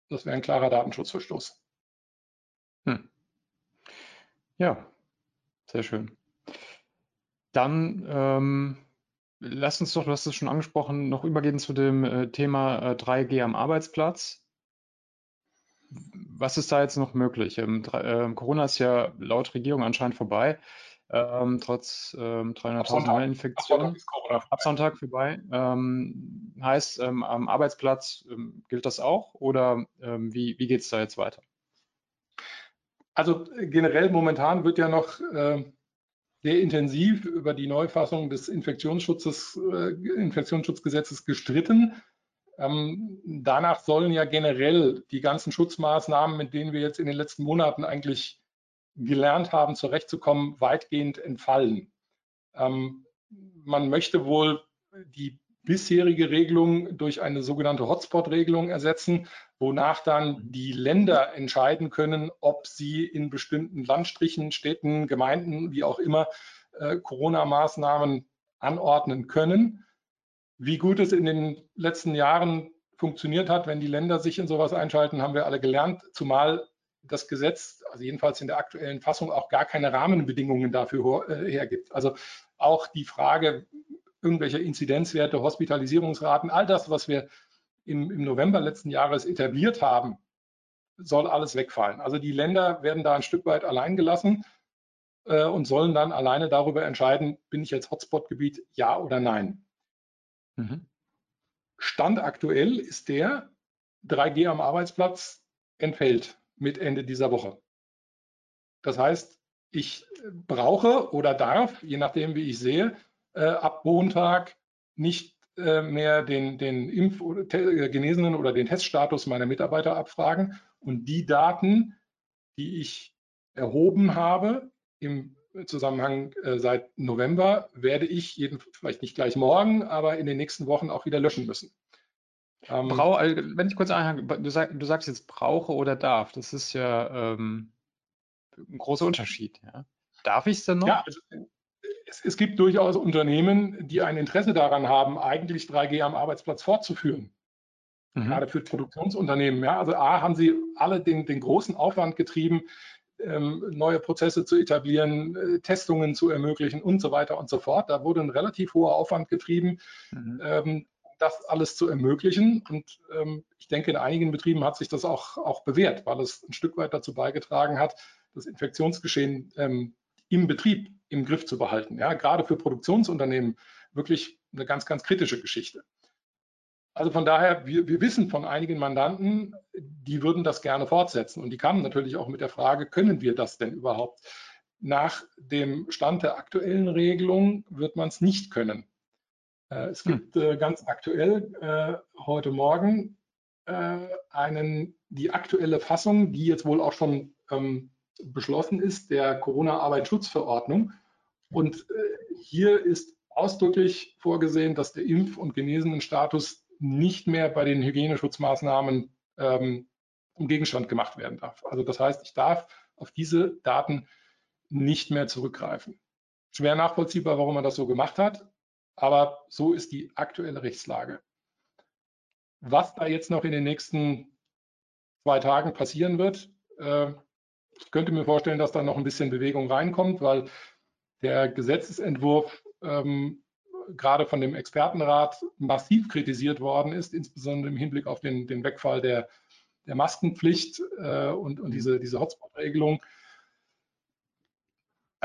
Das wäre ein klarer Datenschutzverstoß. Hm. Ja, sehr schön. Dann ähm, lass uns doch, du hast es schon angesprochen, noch übergehen zu dem äh, Thema äh, 3G am Arbeitsplatz. Was ist da jetzt noch möglich? Ähm, äh, Corona ist ja laut Regierung anscheinend vorbei ähm, trotz ähm, 300.000 Neuinfektionen. Ab Sonntag vorbei. Ähm, heißt, ähm, am Arbeitsplatz ähm, gilt das auch oder wie, wie geht es da jetzt weiter? Also generell momentan wird ja noch äh, sehr intensiv über die Neufassung des Infektionsschutzes, äh, Infektionsschutzgesetzes gestritten. Ähm, danach sollen ja generell die ganzen Schutzmaßnahmen, mit denen wir jetzt in den letzten Monaten eigentlich gelernt haben, zurechtzukommen, weitgehend entfallen. Ähm, man möchte wohl die bisherige Regelung durch eine sogenannte Hotspot-Regelung ersetzen, wonach dann die Länder entscheiden können, ob sie in bestimmten Landstrichen, Städten, Gemeinden, wie auch immer, äh, Corona-Maßnahmen anordnen können. Wie gut es in den letzten Jahren funktioniert hat, wenn die Länder sich in sowas einschalten, haben wir alle gelernt, zumal das Gesetz, also jedenfalls in der aktuellen Fassung, auch gar keine Rahmenbedingungen dafür äh, hergibt. Also auch die Frage irgendwelcher Inzidenzwerte, Hospitalisierungsraten, all das, was wir im, im November letzten Jahres etabliert haben, soll alles wegfallen. Also die Länder werden da ein Stück weit allein gelassen äh, und sollen dann alleine darüber entscheiden, bin ich jetzt Hotspot-Gebiet, ja oder nein. Mhm. Stand aktuell ist der, 3G am Arbeitsplatz entfällt mit Ende dieser Woche. Das heißt, ich brauche oder darf, je nachdem, wie ich sehe, äh, ab Montag nicht mehr den, den Impf- oder äh, Genesenen oder den Teststatus meiner Mitarbeiter abfragen. Und die Daten, die ich erhoben habe im Zusammenhang äh, seit November, werde ich jeden, vielleicht nicht gleich morgen, aber in den nächsten Wochen auch wieder löschen müssen. Ähm, Brau, also, wenn ich kurz einhaken, du, sag, du, sagst jetzt brauche oder darf, das ist ja ähm, ein großer Unterschied. Ja. Darf ich es denn noch? Ja, also, es, es, gibt durchaus Unternehmen, die ein Interesse daran haben, eigentlich 3G am Arbeitsplatz fortzuführen. Mhm. Gerade für Produktionsunternehmen. Ja. Also A, haben sie alle den, den großen Aufwand getrieben, ähm, neue Prozesse zu etablieren, äh, Testungen zu ermöglichen und so weiter und so fort. Da wurde ein relativ hoher Aufwand getrieben. Mhm. Ähm, das alles zu ermöglichen. Und ähm, ich denke, in einigen Betrieben hat sich das auch, auch bewährt, weil es ein Stück weit dazu beigetragen hat, das Infektionsgeschehen ähm, im Betrieb im Griff zu behalten. Ja, gerade für Produktionsunternehmen wirklich eine ganz, ganz kritische Geschichte. Also von daher, wir, wir wissen von einigen Mandanten, die würden das gerne fortsetzen. Und die kamen natürlich auch mit der Frage, können wir das denn überhaupt? Nach dem Stand der aktuellen Regelung wird man es nicht können. Äh, es hm. gibt äh, ganz aktuell äh, heute Morgen einen, die aktuelle Fassung, die jetzt wohl auch schon ähm, beschlossen ist, der Corona-Arbeitsschutzverordnung, Und äh, hier ist ausdrücklich vorgesehen, dass der Impf- und Genesenenstatus nicht mehr bei den Hygieneschutzmaßnahmen ähm, um Gegenstand gemacht werden darf. Also das heißt, ich darf auf diese Daten nicht mehr zurückgreifen. Schwer nachvollziehbar, warum man das so gemacht hat, aber so ist die aktuelle Rechtslage. Was da jetzt noch in den nächsten zwei Tagen passieren wird, äh, ich könnte mir vorstellen, dass da noch ein bisschen Bewegung reinkommt, weil der Gesetzesentwurf ähm, gerade von dem Expertenrat massiv kritisiert worden ist, insbesondere im Hinblick auf den, den Wegfall der, der Maskenpflicht äh, und, und diese, diese Hotspot-Regelung.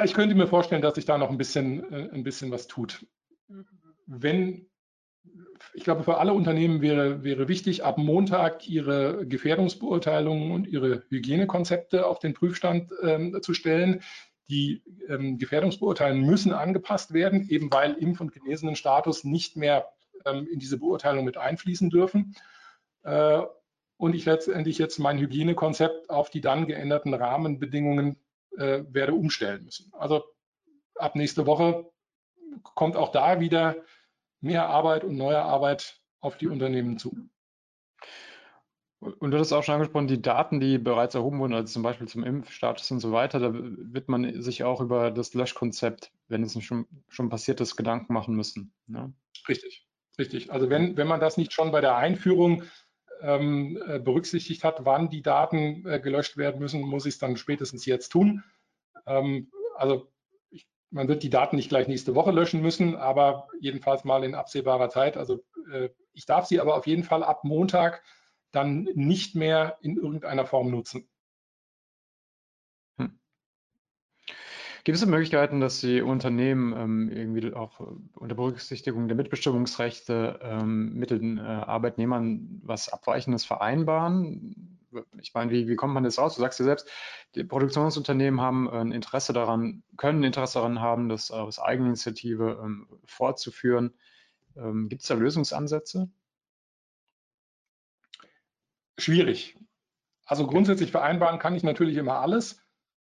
Ich könnte mir vorstellen, dass sich da noch ein bisschen, äh, ein bisschen was tut. Wenn, ich glaube, für alle Unternehmen wäre, wäre wichtig, ab Montag ihre Gefährdungsbeurteilungen und ihre Hygienekonzepte auf den Prüfstand ähm, zu stellen. Die ähm, Gefährdungsbeurteilungen müssen angepasst werden, eben weil Impf- und Genesenenstatus nicht mehr ähm, in diese Beurteilung mit einfließen dürfen. Äh, und ich letztendlich jetzt mein Hygienekonzept auf die dann geänderten Rahmenbedingungen äh, werde umstellen müssen. Also ab nächste Woche kommt auch da wieder mehr Arbeit und neue Arbeit auf die Unternehmen zu. Und du hast auch schon angesprochen, die Daten, die bereits erhoben wurden, also zum Beispiel zum Impfstatus und so weiter, da wird man sich auch über das Löschkonzept, wenn es nicht schon, schon passiert ist, Gedanken machen müssen. Ne? Richtig, richtig. Also wenn, wenn man das nicht schon bei der Einführung ähm, äh, berücksichtigt hat, wann die Daten äh, gelöscht werden müssen, muss ich es dann spätestens jetzt tun. Ähm, also man wird die Daten nicht gleich nächste Woche löschen müssen, aber jedenfalls mal in absehbarer Zeit. Also äh, ich darf sie aber auf jeden Fall ab Montag dann nicht mehr in irgendeiner Form nutzen. Gibt es Möglichkeiten, dass die Unternehmen ähm, irgendwie auch unter Berücksichtigung der Mitbestimmungsrechte ähm, mit den äh, Arbeitnehmern was Abweichendes vereinbaren? Ich meine, wie, wie kommt man das raus? Du sagst ja selbst, die Produktionsunternehmen haben ein Interesse daran, können ein Interesse daran haben, das aus Eigeninitiative ähm, fortzuführen. Ähm, Gibt es da Lösungsansätze? Schwierig. Also grundsätzlich vereinbaren kann ich natürlich immer alles.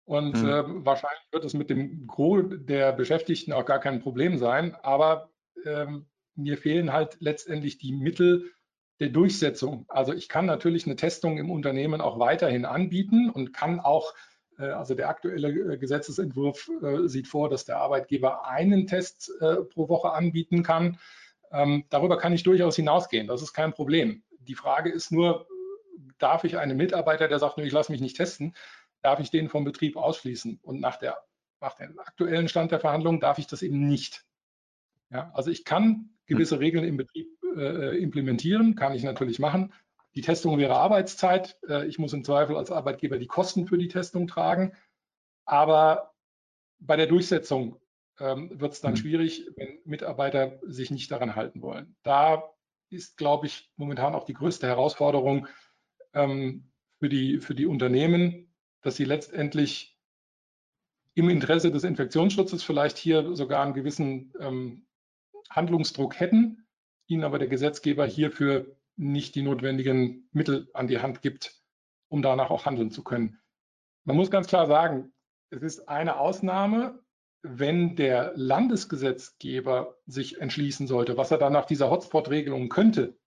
Und mhm. äh, wahrscheinlich wird es mit dem Gros der Beschäftigten auch gar kein Problem sein. Aber ähm, mir fehlen halt letztendlich die Mittel der Durchsetzung. Also ich kann natürlich eine Testung im Unternehmen auch weiterhin anbieten und kann auch, äh, also der aktuelle äh, Gesetzesentwurf äh, sieht vor, dass der Arbeitgeber einen Test pro Woche anbieten kann. Ähm, darüber kann ich durchaus hinausgehen. Das ist kein Problem. Die Frage ist nur, darf ich einen Mitarbeiter, der sagt, ich lasse mich nicht testen, darf ich den vom Betrieb ausschließen. Und nach, der, nach dem aktuellen Stand der Verhandlungen darf ich das eben nicht. Ja, also ich kann gewisse hm. Regeln im Betrieb äh, implementieren, kann ich natürlich machen. Die Testung wäre Arbeitszeit. Äh, ich muss im Zweifel als Arbeitgeber die Kosten für die Testung tragen. Aber bei der Durchsetzung ähm, wird es dann mhm. schwierig, wenn Mitarbeiter sich nicht daran halten wollen. Da ist, glaube ich, momentan auch die größte Herausforderung ähm, für, die, für die Unternehmen, dass sie letztendlich im Interesse des Infektionsschutzes vielleicht hier sogar einen gewissen ähm, Handlungsdruck hätten, ihnen aber der Gesetzgeber hierfür nicht die notwendigen Mittel an die Hand gibt, um danach auch handeln zu können. Man muss ganz klar sagen, es ist eine Ausnahme, wenn der Landesgesetzgeber sich entschließen sollte, was er dann nach dieser Hotspot-Regelung könnte,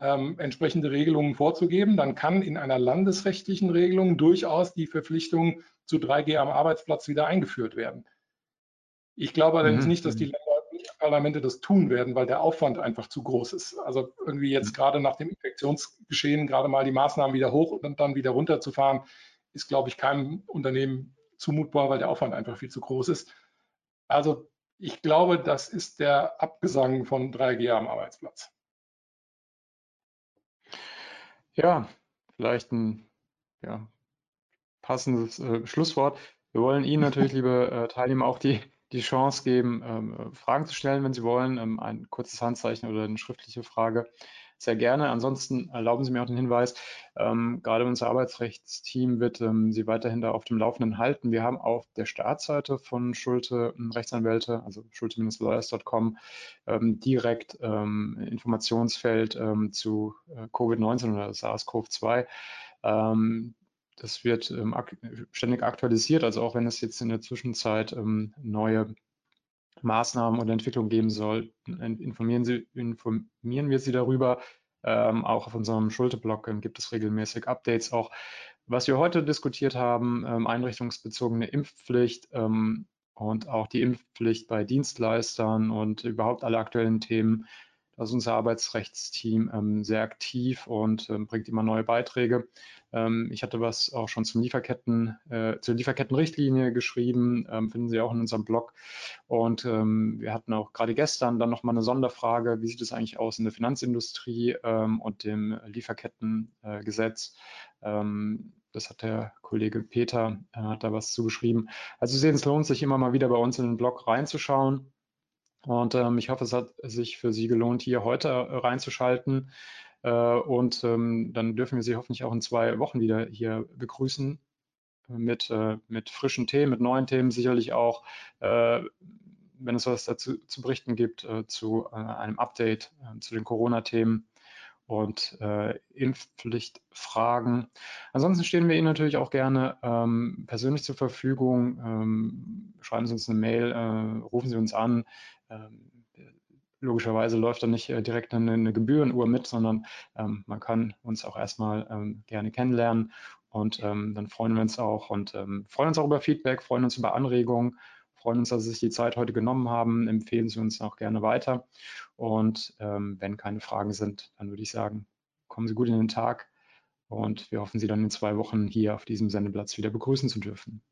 ähm, entsprechende Regelungen vorzugeben. Dann kann in einer landesrechtlichen Regelung durchaus die Verpflichtung zu 3G am Arbeitsplatz wieder eingeführt werden. Ich glaube allerdings mhm. nicht, dass die mhm. Parlamente das tun werden, weil der Aufwand einfach zu groß ist. Also irgendwie jetzt mhm. gerade nach dem Infektionsgeschehen gerade mal die Maßnahmen wieder hoch und dann wieder runterzufahren, ist, glaube ich, keinem Unternehmen zumutbar, weil der Aufwand einfach viel zu groß ist. Also ich glaube, das ist der Abgesang von 3G am Arbeitsplatz. Ja, vielleicht ein ja, passendes äh, Schlusswort. Wir wollen Ihnen natürlich, liebe äh, Teilnehmer, auch die, die Chance geben, ähm, äh, Fragen zu stellen, wenn Sie wollen. Ähm, ein kurzes Handzeichen oder eine schriftliche Frage sehr gerne. Ansonsten erlauben Sie mir auch den Hinweis, ähm, gerade unser Arbeitsrechtsteam wird ähm, Sie weiterhin da auf dem Laufenden halten. Wir haben auf der Startseite von Schulte ähm, Rechtsanwälte, also schulte-lawyers.com, ähm, direkt ähm, Informationsfeld ähm, zu äh, Covid-19 oder SARS-CoV-2. Das wird ähm, ak ständig aktualisiert, also auch wenn es jetzt in der Zwischenzeit ähm, neue Maßnahmen oder Entwicklungen geben soll, informieren, Sie, informieren wir Sie darüber. Ähm, auch auf unserem Schulte-Blog ähm, gibt es regelmäßig Updates. Auch was wir heute diskutiert haben, ähm, einrichtungsbezogene Impfpflicht ähm, und auch die Impfpflicht bei Dienstleistern und überhaupt alle aktuellen Themen ist unser Arbeitsrechtsteam ähm, sehr aktiv und ähm, bringt immer neue Beiträge. Ähm, ich hatte was auch schon zum Lieferketten, äh, zur Lieferkettenrichtlinie geschrieben, ähm, finden Sie auch in unserem Blog. Und ähm, wir hatten auch gerade gestern dann nochmal eine Sonderfrage, wie sieht es eigentlich aus in der Finanzindustrie ähm, und dem Lieferkettengesetz. Äh, das hat der Kollege Peter, äh, hat da was zugeschrieben. Also Sie sehen, es lohnt sich immer mal wieder bei uns in den Blog reinzuschauen. Und ähm, ich hoffe, es hat sich für Sie gelohnt, hier heute äh, reinzuschalten. Äh, und ähm, dann dürfen wir Sie hoffentlich auch in zwei Wochen wieder hier begrüßen mit, äh, mit frischen Themen, mit neuen Themen sicherlich auch, äh, wenn es was dazu zu berichten gibt, äh, zu äh, einem Update zu den Corona-Themen und äh, Impfpflichtfragen. Ansonsten stehen wir Ihnen natürlich auch gerne ähm, persönlich zur Verfügung. Ähm, schreiben Sie uns eine Mail, äh, rufen Sie uns an. Ähm, logischerweise läuft da nicht äh, direkt eine, eine, Gebührenuhr mit, sondern ähm, man kann uns auch erstmal ähm, gerne kennenlernen und ähm, dann freuen wir uns auch und freuen uns auch über Feedback, freuen uns über Anregungen freuen uns, dass Sie sich die Zeit heute genommen haben. Empfehlen Sie uns auch gerne weiter. Und ähm, wenn keine Fragen sind, dann würde ich sagen, kommen Sie gut in den Tag und wir hoffen, Sie dann in zwei Wochen hier auf diesem Sendeplatz wieder begrüßen zu dürfen.